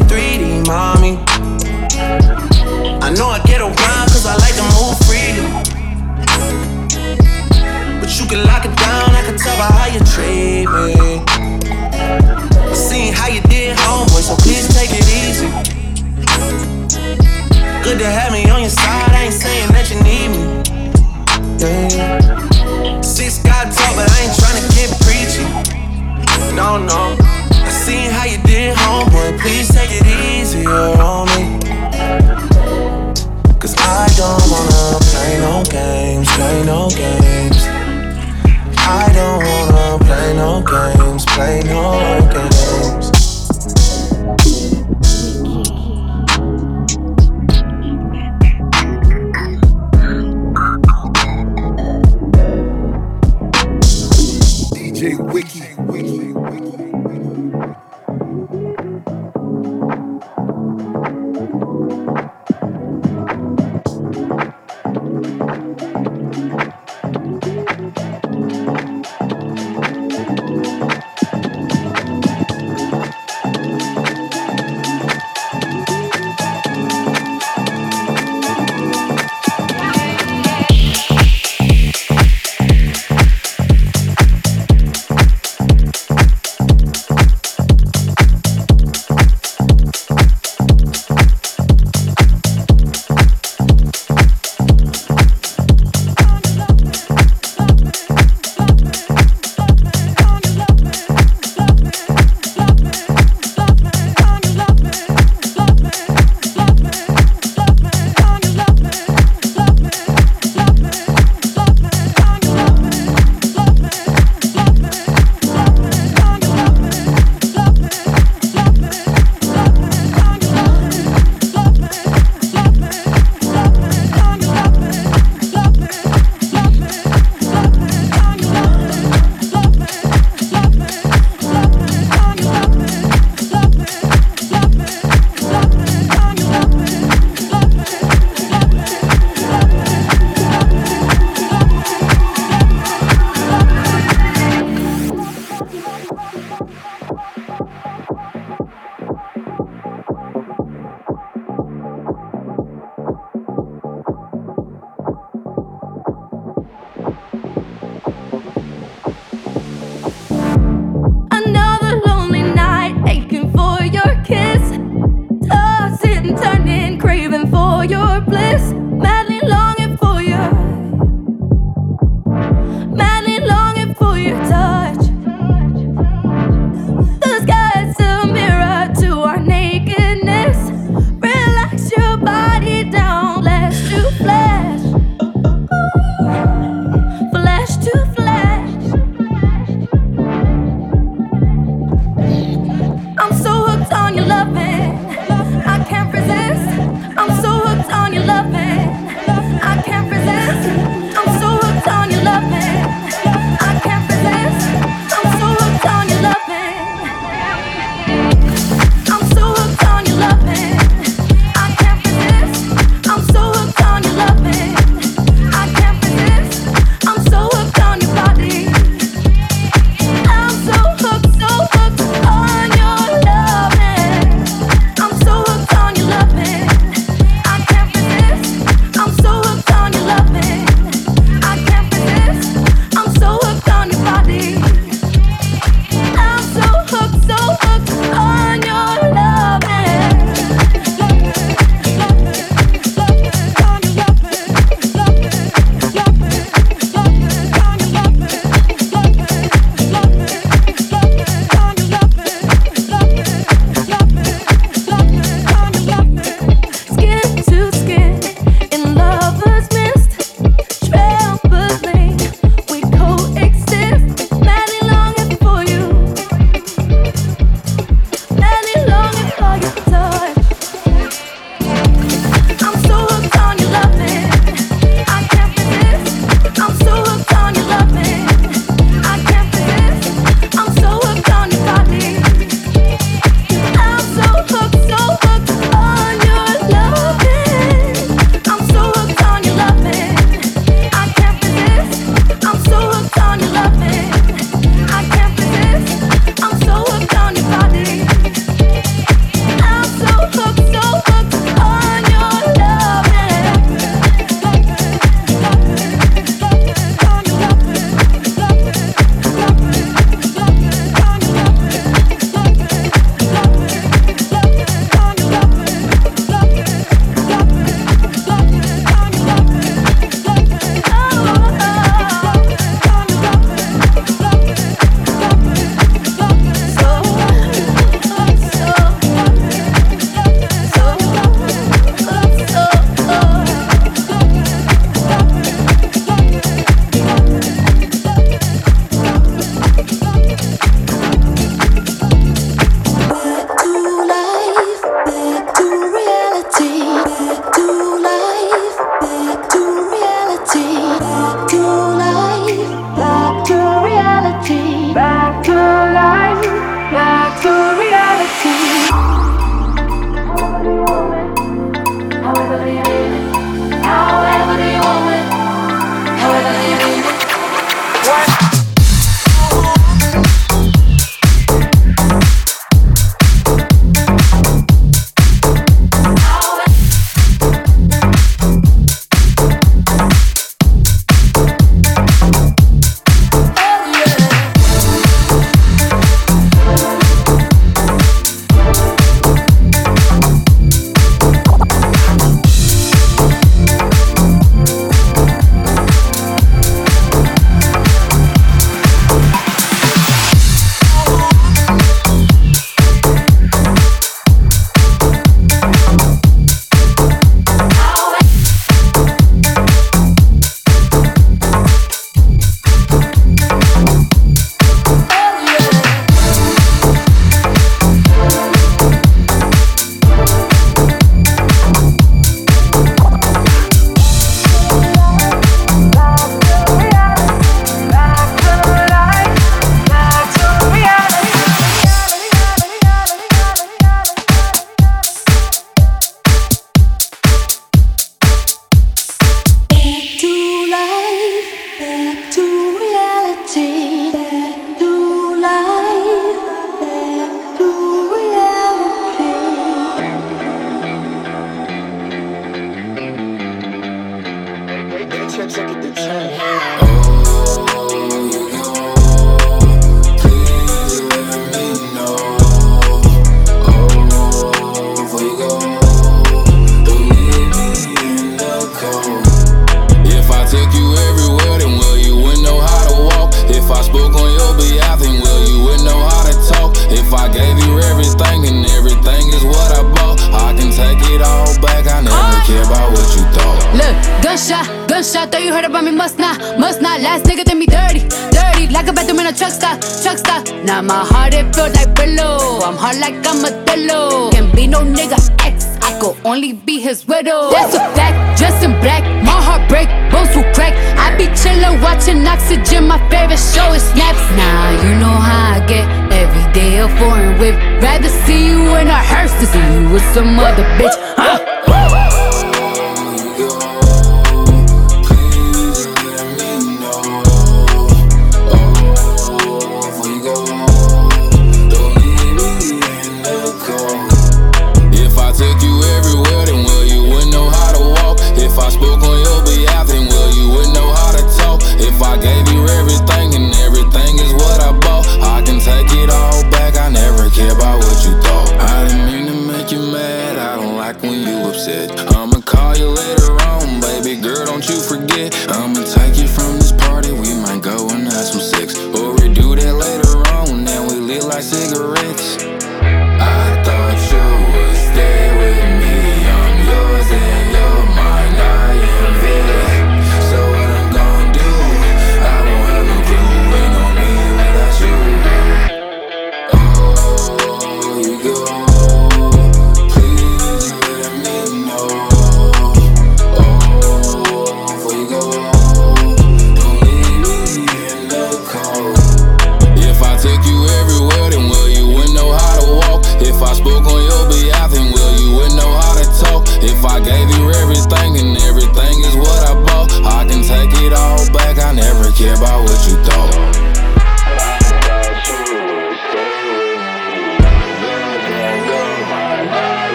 star, truck. Now my heart it feel like willow. I'm hard like I'm a pillow. Can't be no nigga ex. I could only be his widow. That's a fact. Dressed in black, my heart break, bones will crack. I be chillin', watching Oxygen. My favorite show is Snaps. Now nah, you know how I get. Every day a foreign whip. Rather see you in a hearse than see you with some other bitch. Huh?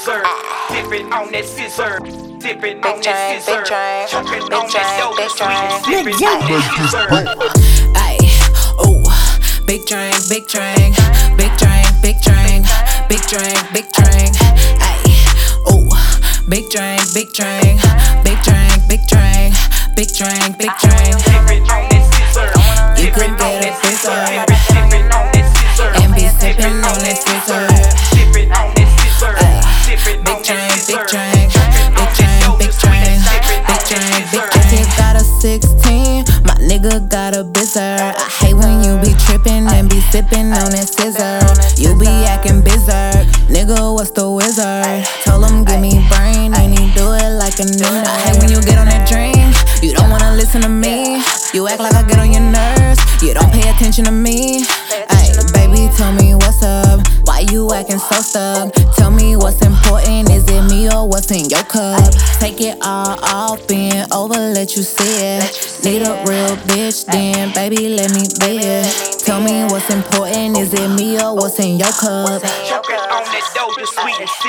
scissor, dipping on that scissor. Dipping on that scissor, chopping big that dope, sweet big drink, big drink, big drink, big drink, big drink, big drink. Ay, ooh, big drink, big drink. sipping on that scissor.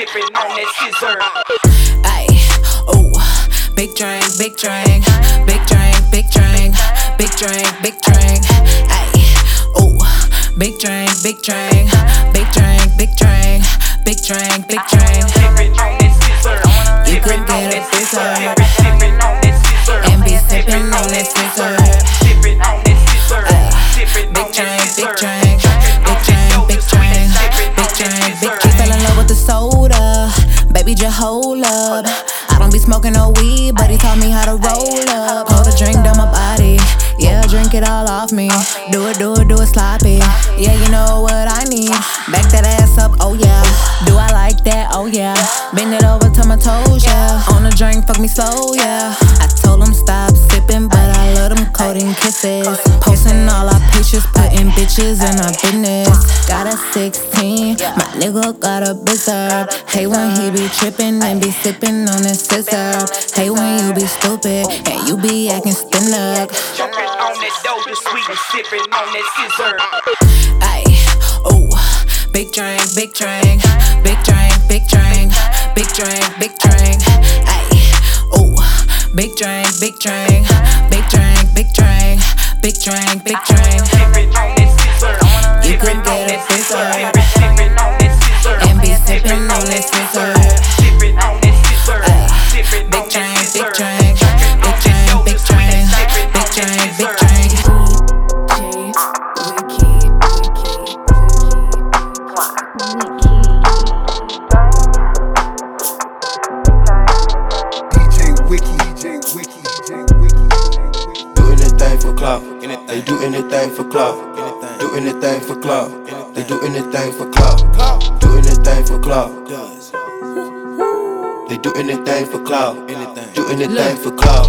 sipping on that scissor. fist. Posting all our pictures, putting bitches in our business. Got a 16, my nigga got a bizarre. Hey, when he be tripping and be sipping on his scissor. Hey, when you be stupid and you be acting spin up. On that dope, just sweet sipping on that scissor. Ay, ooh, big drink, big drink, big drink, big drink, big drink, big drink. Ooh, big drink, big drink big drink, big drink. You could get a big drink. Anything for clout. Do anything for clout. They do anything for clout. Do anything for clout. They do anything for clout. Do anything for clout.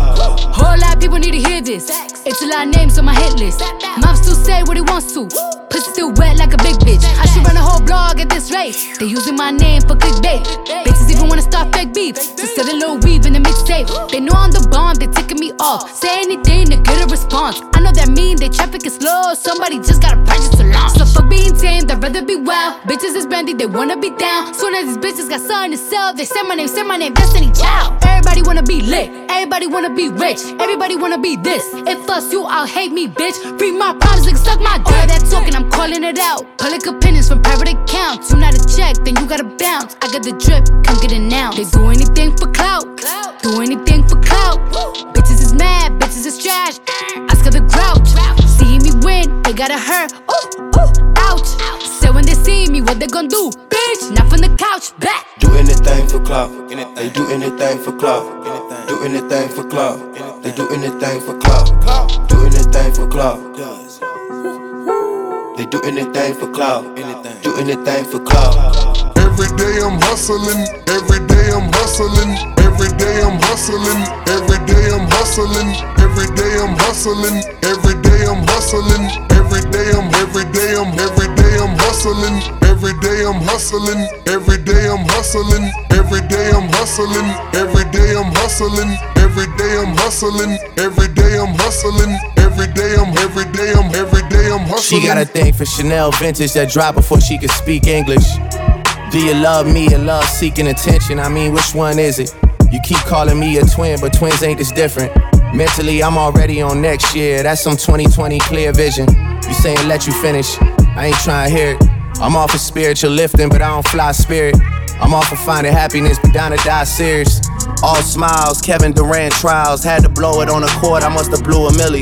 Whole lot of people need to hear this. It's a lot of names on my hit list. Mom still say what he wants to. Pussy still wet like a big bitch. I should run a whole blog at this rate. They using my name for clickbait. Bitches even wanna start fake beef. To sell a little weave in the mixtape. They know I'm the bomb, they ticking me off. Say anything to get a response. I know that mean they traffic is slow. Somebody just gotta purchase a launch. So for being tame, I'd rather be wild. Bitches is brandy, they wanna be down. Soon as these bitches got something to sell, they say my name, say my name, Destiny Child. Everybody wanna be lit, everybody wanna be rich, everybody wanna be this. If us you, I'll hate me, bitch. Free my problems, nigga, suck my dick. All that talking, I'm calling it out. Public opinions from private accounts. You not a check, then you gotta bounce. I got the drip, come get it now. They do anything for clout, do anything for clout. Bitches is mad, bitches is trash. Her the grouch. See me win, they gotta hurt. Ooh, ooh, ouch. Say when they see me, what they gon' do? Bitch, not from the couch, back. Do anything for clout. They do anything for clout. Do anything for clout. They do anything for clout. Do anything for clout. They do anything for clout. Do anything for clout. Every day I'm hustling, every day I'm hustling, every day I'm hustling, every day I'm hustling, every day I'm hustling, every day I'm hustling, every day I'm every day I'm every day I'm hustling, every day I'm hustling, every day I'm hustling, every day I'm hustling, every day I'm hustling, every day I'm hustling, every day I'm hustling, every day I'm every day I'm every day I'm hustling. She got a thing for Chanel vintage that dropped before she could speak English. Do you love me or love seeking attention? I mean, which one is it? You keep calling me a twin, but twins ain't this different. Mentally, I'm already on next year. That's some 2020 clear vision. You saying let you finish? I ain't trying to hear it. I'm off of spiritual lifting, but I don't fly spirit. I'm off of finding happiness, but down to die serious. All smiles, Kevin Durant trials. Had to blow it on a court, I must have blew a milli.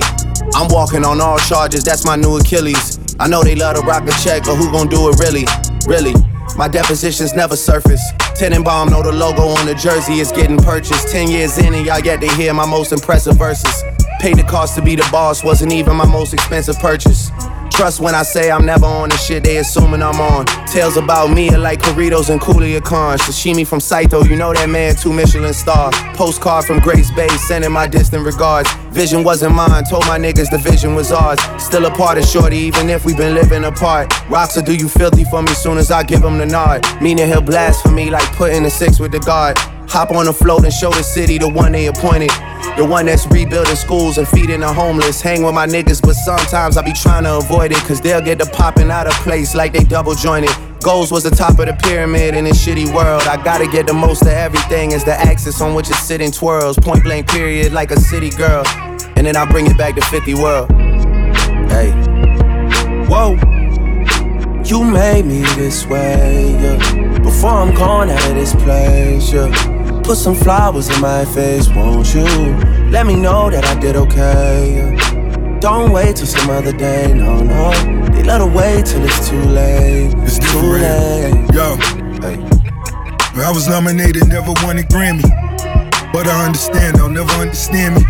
I'm walking on all charges, that's my new Achilles. I know they love to rock a check, but who gon' do it really? Really? My depositions never surface. Tenenbaum know the logo on the jersey is getting purchased. Ten years in and y'all yet to hear my most impressive verses. Paid the cost to be the boss, wasn't even my most expensive purchase. Trust when I say I'm never on the shit they assuming I'm on. Tales about me are like Corritos and Coolia Khan. Sashimi from Saito, you know that man, two Michelin stars. Postcard from Grace Bay, sending my distant regards. Vision wasn't mine, told my niggas the vision was ours. Still a part of Shorty, even if we been living apart. Rocks will do you filthy for me soon as I give him the nod. Meaning he'll blast for me like putting a six with the guard. Hop on the float and show the city the one they appointed. The one that's rebuilding schools and feeding the homeless. Hang with my niggas, but sometimes I be trying to avoid it. Cause they'll get the popping out of place like they double jointed. Goals was the top of the pyramid in this shitty world. I gotta get the most of everything as the axis on which it's sitting twirls. Point blank period like a city girl. And then I bring it back to 50 world. Hey. Whoa. You made me this way, yeah. Before I'm gone out of this place, yeah. Put some flowers in my face, won't you? Let me know that I did okay. Don't wait till some other day, no, no. They let her wait till it's too late. It's too late. Yo. I was nominated, never won a Grammy. But I understand, they'll never understand me.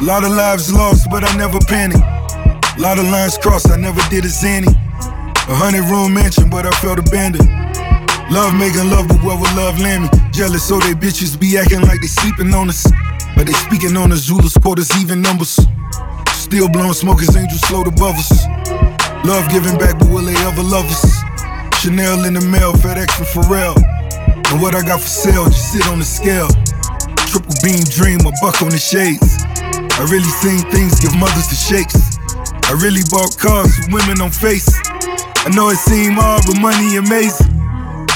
A lot of lives lost, but I never panicked. A lot of lines crossed, I never did a zany. A hundred room mansion, but I felt abandoned. Love making love, but where would love land me? Jealous, so they bitches be acting like they sleeping on us. But they speaking on the Zulus, quarters, even numbers. Still blowing smoke as angels float above us. Love giving back, but will they ever love us? Chanel in the mail, FedEx and Pharrell. And what I got for sale, just sit on the scale. Triple beam dream, a buck on the shades. I really seen things give mothers the shakes. I really bought cars with women on face. I know it seem hard, but money amazing.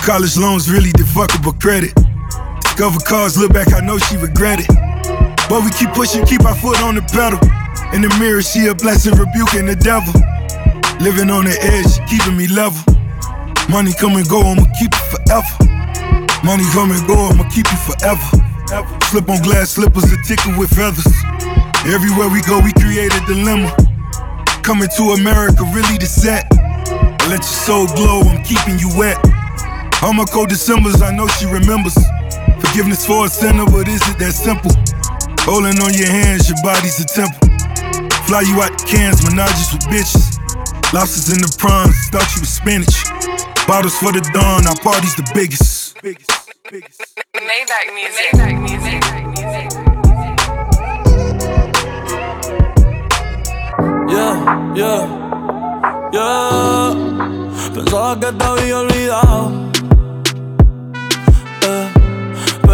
College loans really the fuckable credit. Discover cars, look back, I know she regret it. But we keep pushing, keep our foot on the pedal. In the mirror, she a blessing, rebuking the devil. Living on the edge, keeping me level. Money come and go, I'ma keep it forever. Money come and go, I'ma keep it forever. Slip on glass slippers, a tickle with feathers. Everywhere we go, we create a dilemma. Coming to America, really the set. I let your soul glow, I'm keeping you wet. All my cold Decembers, I know she remembers. Forgiveness for a sinner, but is it that simple? Holding on your hands, your body's a temple. Fly you out the cans, menages with bitches. Lobsters in the prawns, thought you was spinach. Bottles for the dawn, our party's the biggest. Maybach music. Maybach music. Yeah, yeah, yeah. Pensaba que te había olvidado.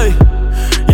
Ey, ya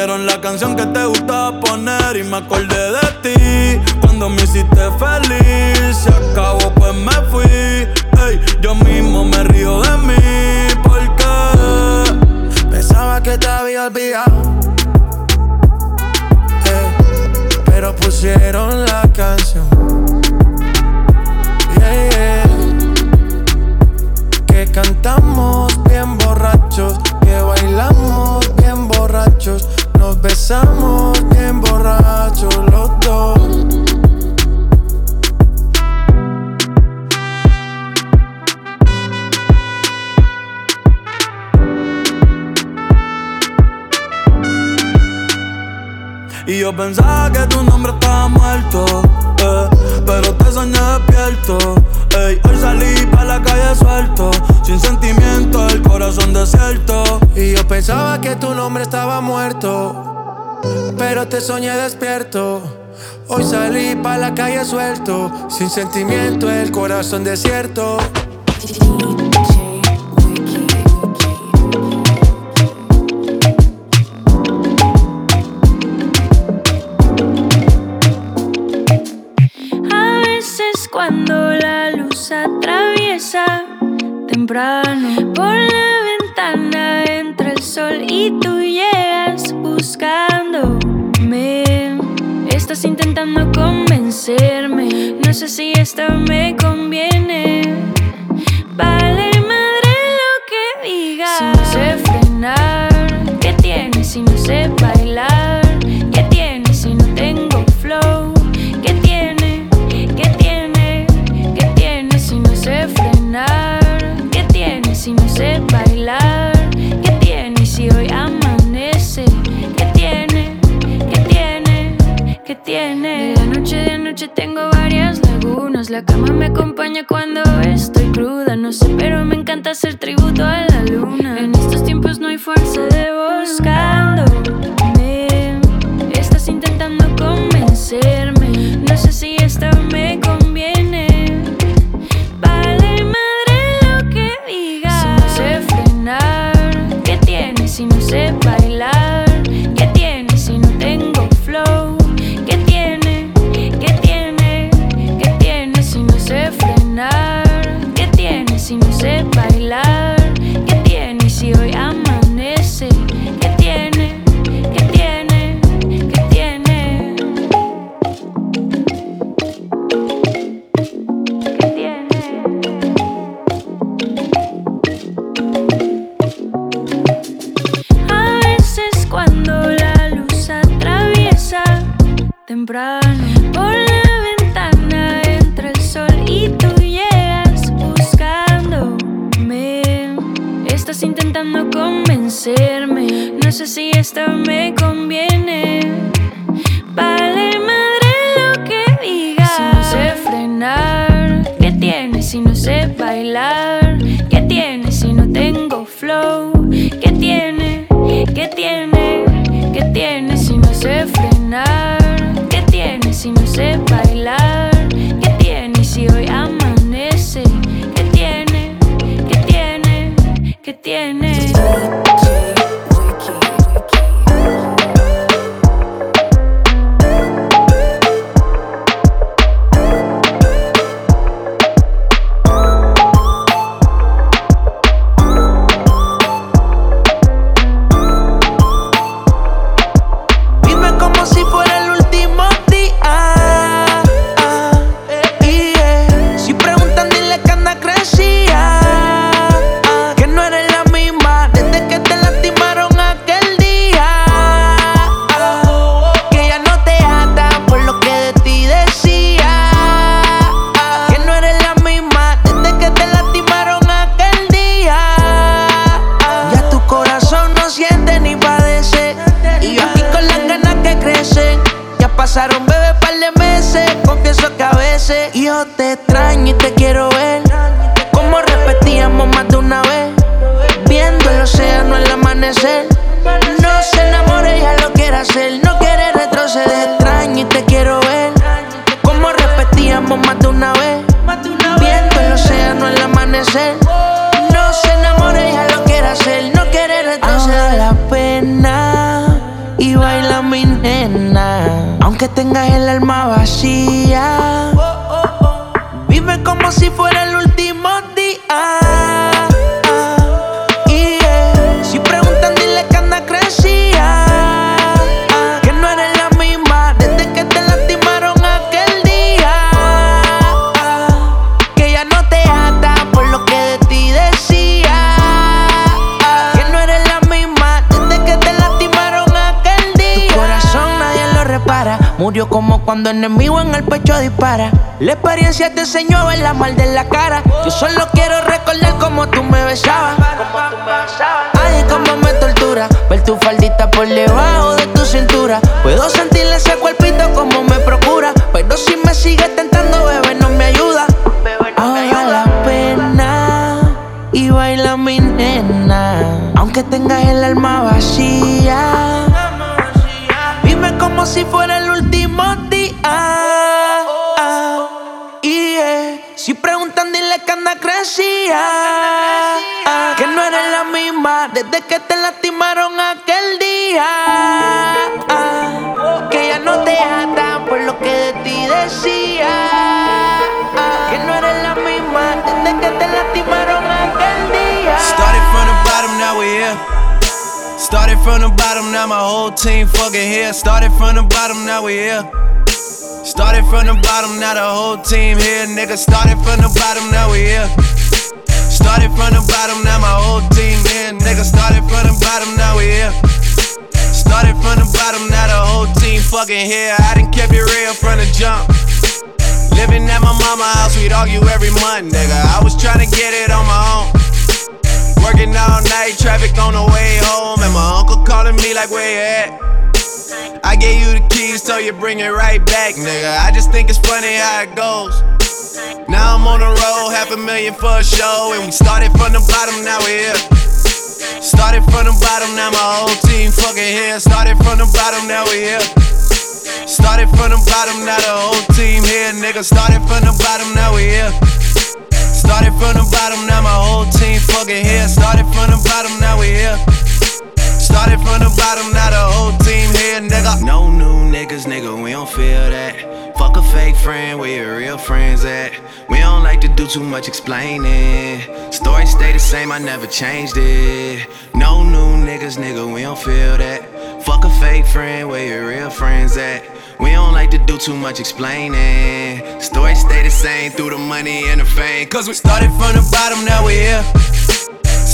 pusieron la canción que te gustaba poner y me acordé de ti cuando me hiciste feliz, se acabó pues me fui, ey, yo mismo me río de mí porque Pensaba que te había olvidado. Eh, pero pusieron la canción. Soñé despierto. Hoy salí pa' la calle suelto, sin sentimiento, el corazón desierto. No sé si esto me conviene. Vale madre lo que digas. Si no sé frenar, ¿qué tiene si no sé bailar? ¿Qué tiene si no tengo flow? ¿Qué tiene? ¿Qué tiene? ¿Qué tiene si no sé frenar? ¿Qué tiene si no sé bailar? Como cuando enemigo en el pecho dispara. La experiencia te enseñó a ver la mal de la cara. Yo solo quiero recordar cómo tú me besabas. Ay, cómo me tortura. Ver tu faldita por debajo de tu cintura. Puedo sentir ese cuerpito como me procura. Pero si me sigue tentando, bebé, no me ayuda. Ahora la pena y baila mi nena. Aunque tengas el alma vacía, vive como si fuera el último Que no eres la misma desde que te lastimaron aquel día. Que ya no te ata por lo que de ti decía. Que no eres la misma desde que te lastimaron aquel día. Started from the bottom, now we here. Started from the bottom, now my whole team fucking here. Started from the bottom, now we here. Started from the bottom, now the whole team here, nigga. Started from the bottom, now we here. Started from the bottom, now my whole team here, nigga. Started from the bottom, now we here. Started from the bottom, now the whole team fucking here. I done kept it real from the jump. Living at my mama house, we'd argue every month, nigga. I was trying to get it on my own. Working all night, traffic on the way home, and my uncle calling me like, where you at? I gave you the keys, so you bring it right back, nigga. I just think it's funny how it goes. I'm on the road, half a million for a show. And we started from the bottom, now we're here. Started from the bottom, now my whole team fucking here. Started from the bottom, now we here. Started from the bottom, now the whole team here, nigga. Started from the bottom, now we here. Started from the bottom, now my whole team fucking here. Started from the bottom, now we here. Started from the bottom, now the whole team here, nigga. No new niggas, nigga, we don't feel that. Fuck a fake friend, where your real friends at? We don't like to do too much explaining. Story stay the same, I never changed it. No new niggas, nigga, we don't feel that. Fuck a fake friend, where your real friends at? We don't like to do too much explaining. Story stay the same through the money and the fame. Cause we started from the bottom, now we here.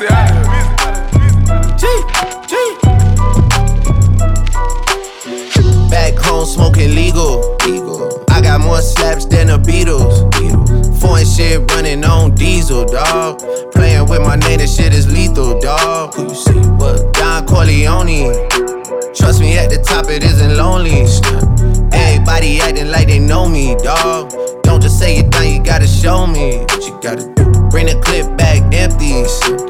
Weezy out G, G. Back home smoking legal. legal. I got more slaps than the Beatles. Foreign shit running on diesel, dog. Playing with my name, this shit is lethal, dog. Who you see? What? Don Corleone. Trust me, at the top it isn't lonely. Everybody acting like they know me, dog. Don't just say it down, you gotta show me what you gotta do. Bring the clip back empties.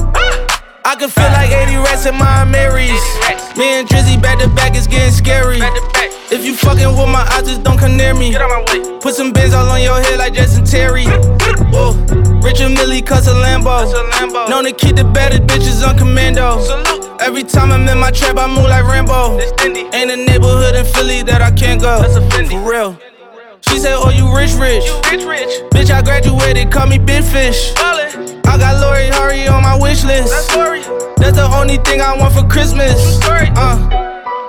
I can feel like 80 rats in my Marys. Me and Drizzy back to back is getting scary. If you fucking with my eyes, just don't come near me. Put some bins all on your head like Jason Terry. Whoa. Richard Mille cuss a Lambo. Known to keep the better bitches on commando. Every time I'm in my trap, I move like Rambo. Ain't a neighborhood in Philly that I can't go. For real. She said, Oh, you rich, rich. rich, rich. Bitch, I graduated, call me Big Fish. I got Lori Harvey on my wish list. That's the only thing I want for Christmas. Uh.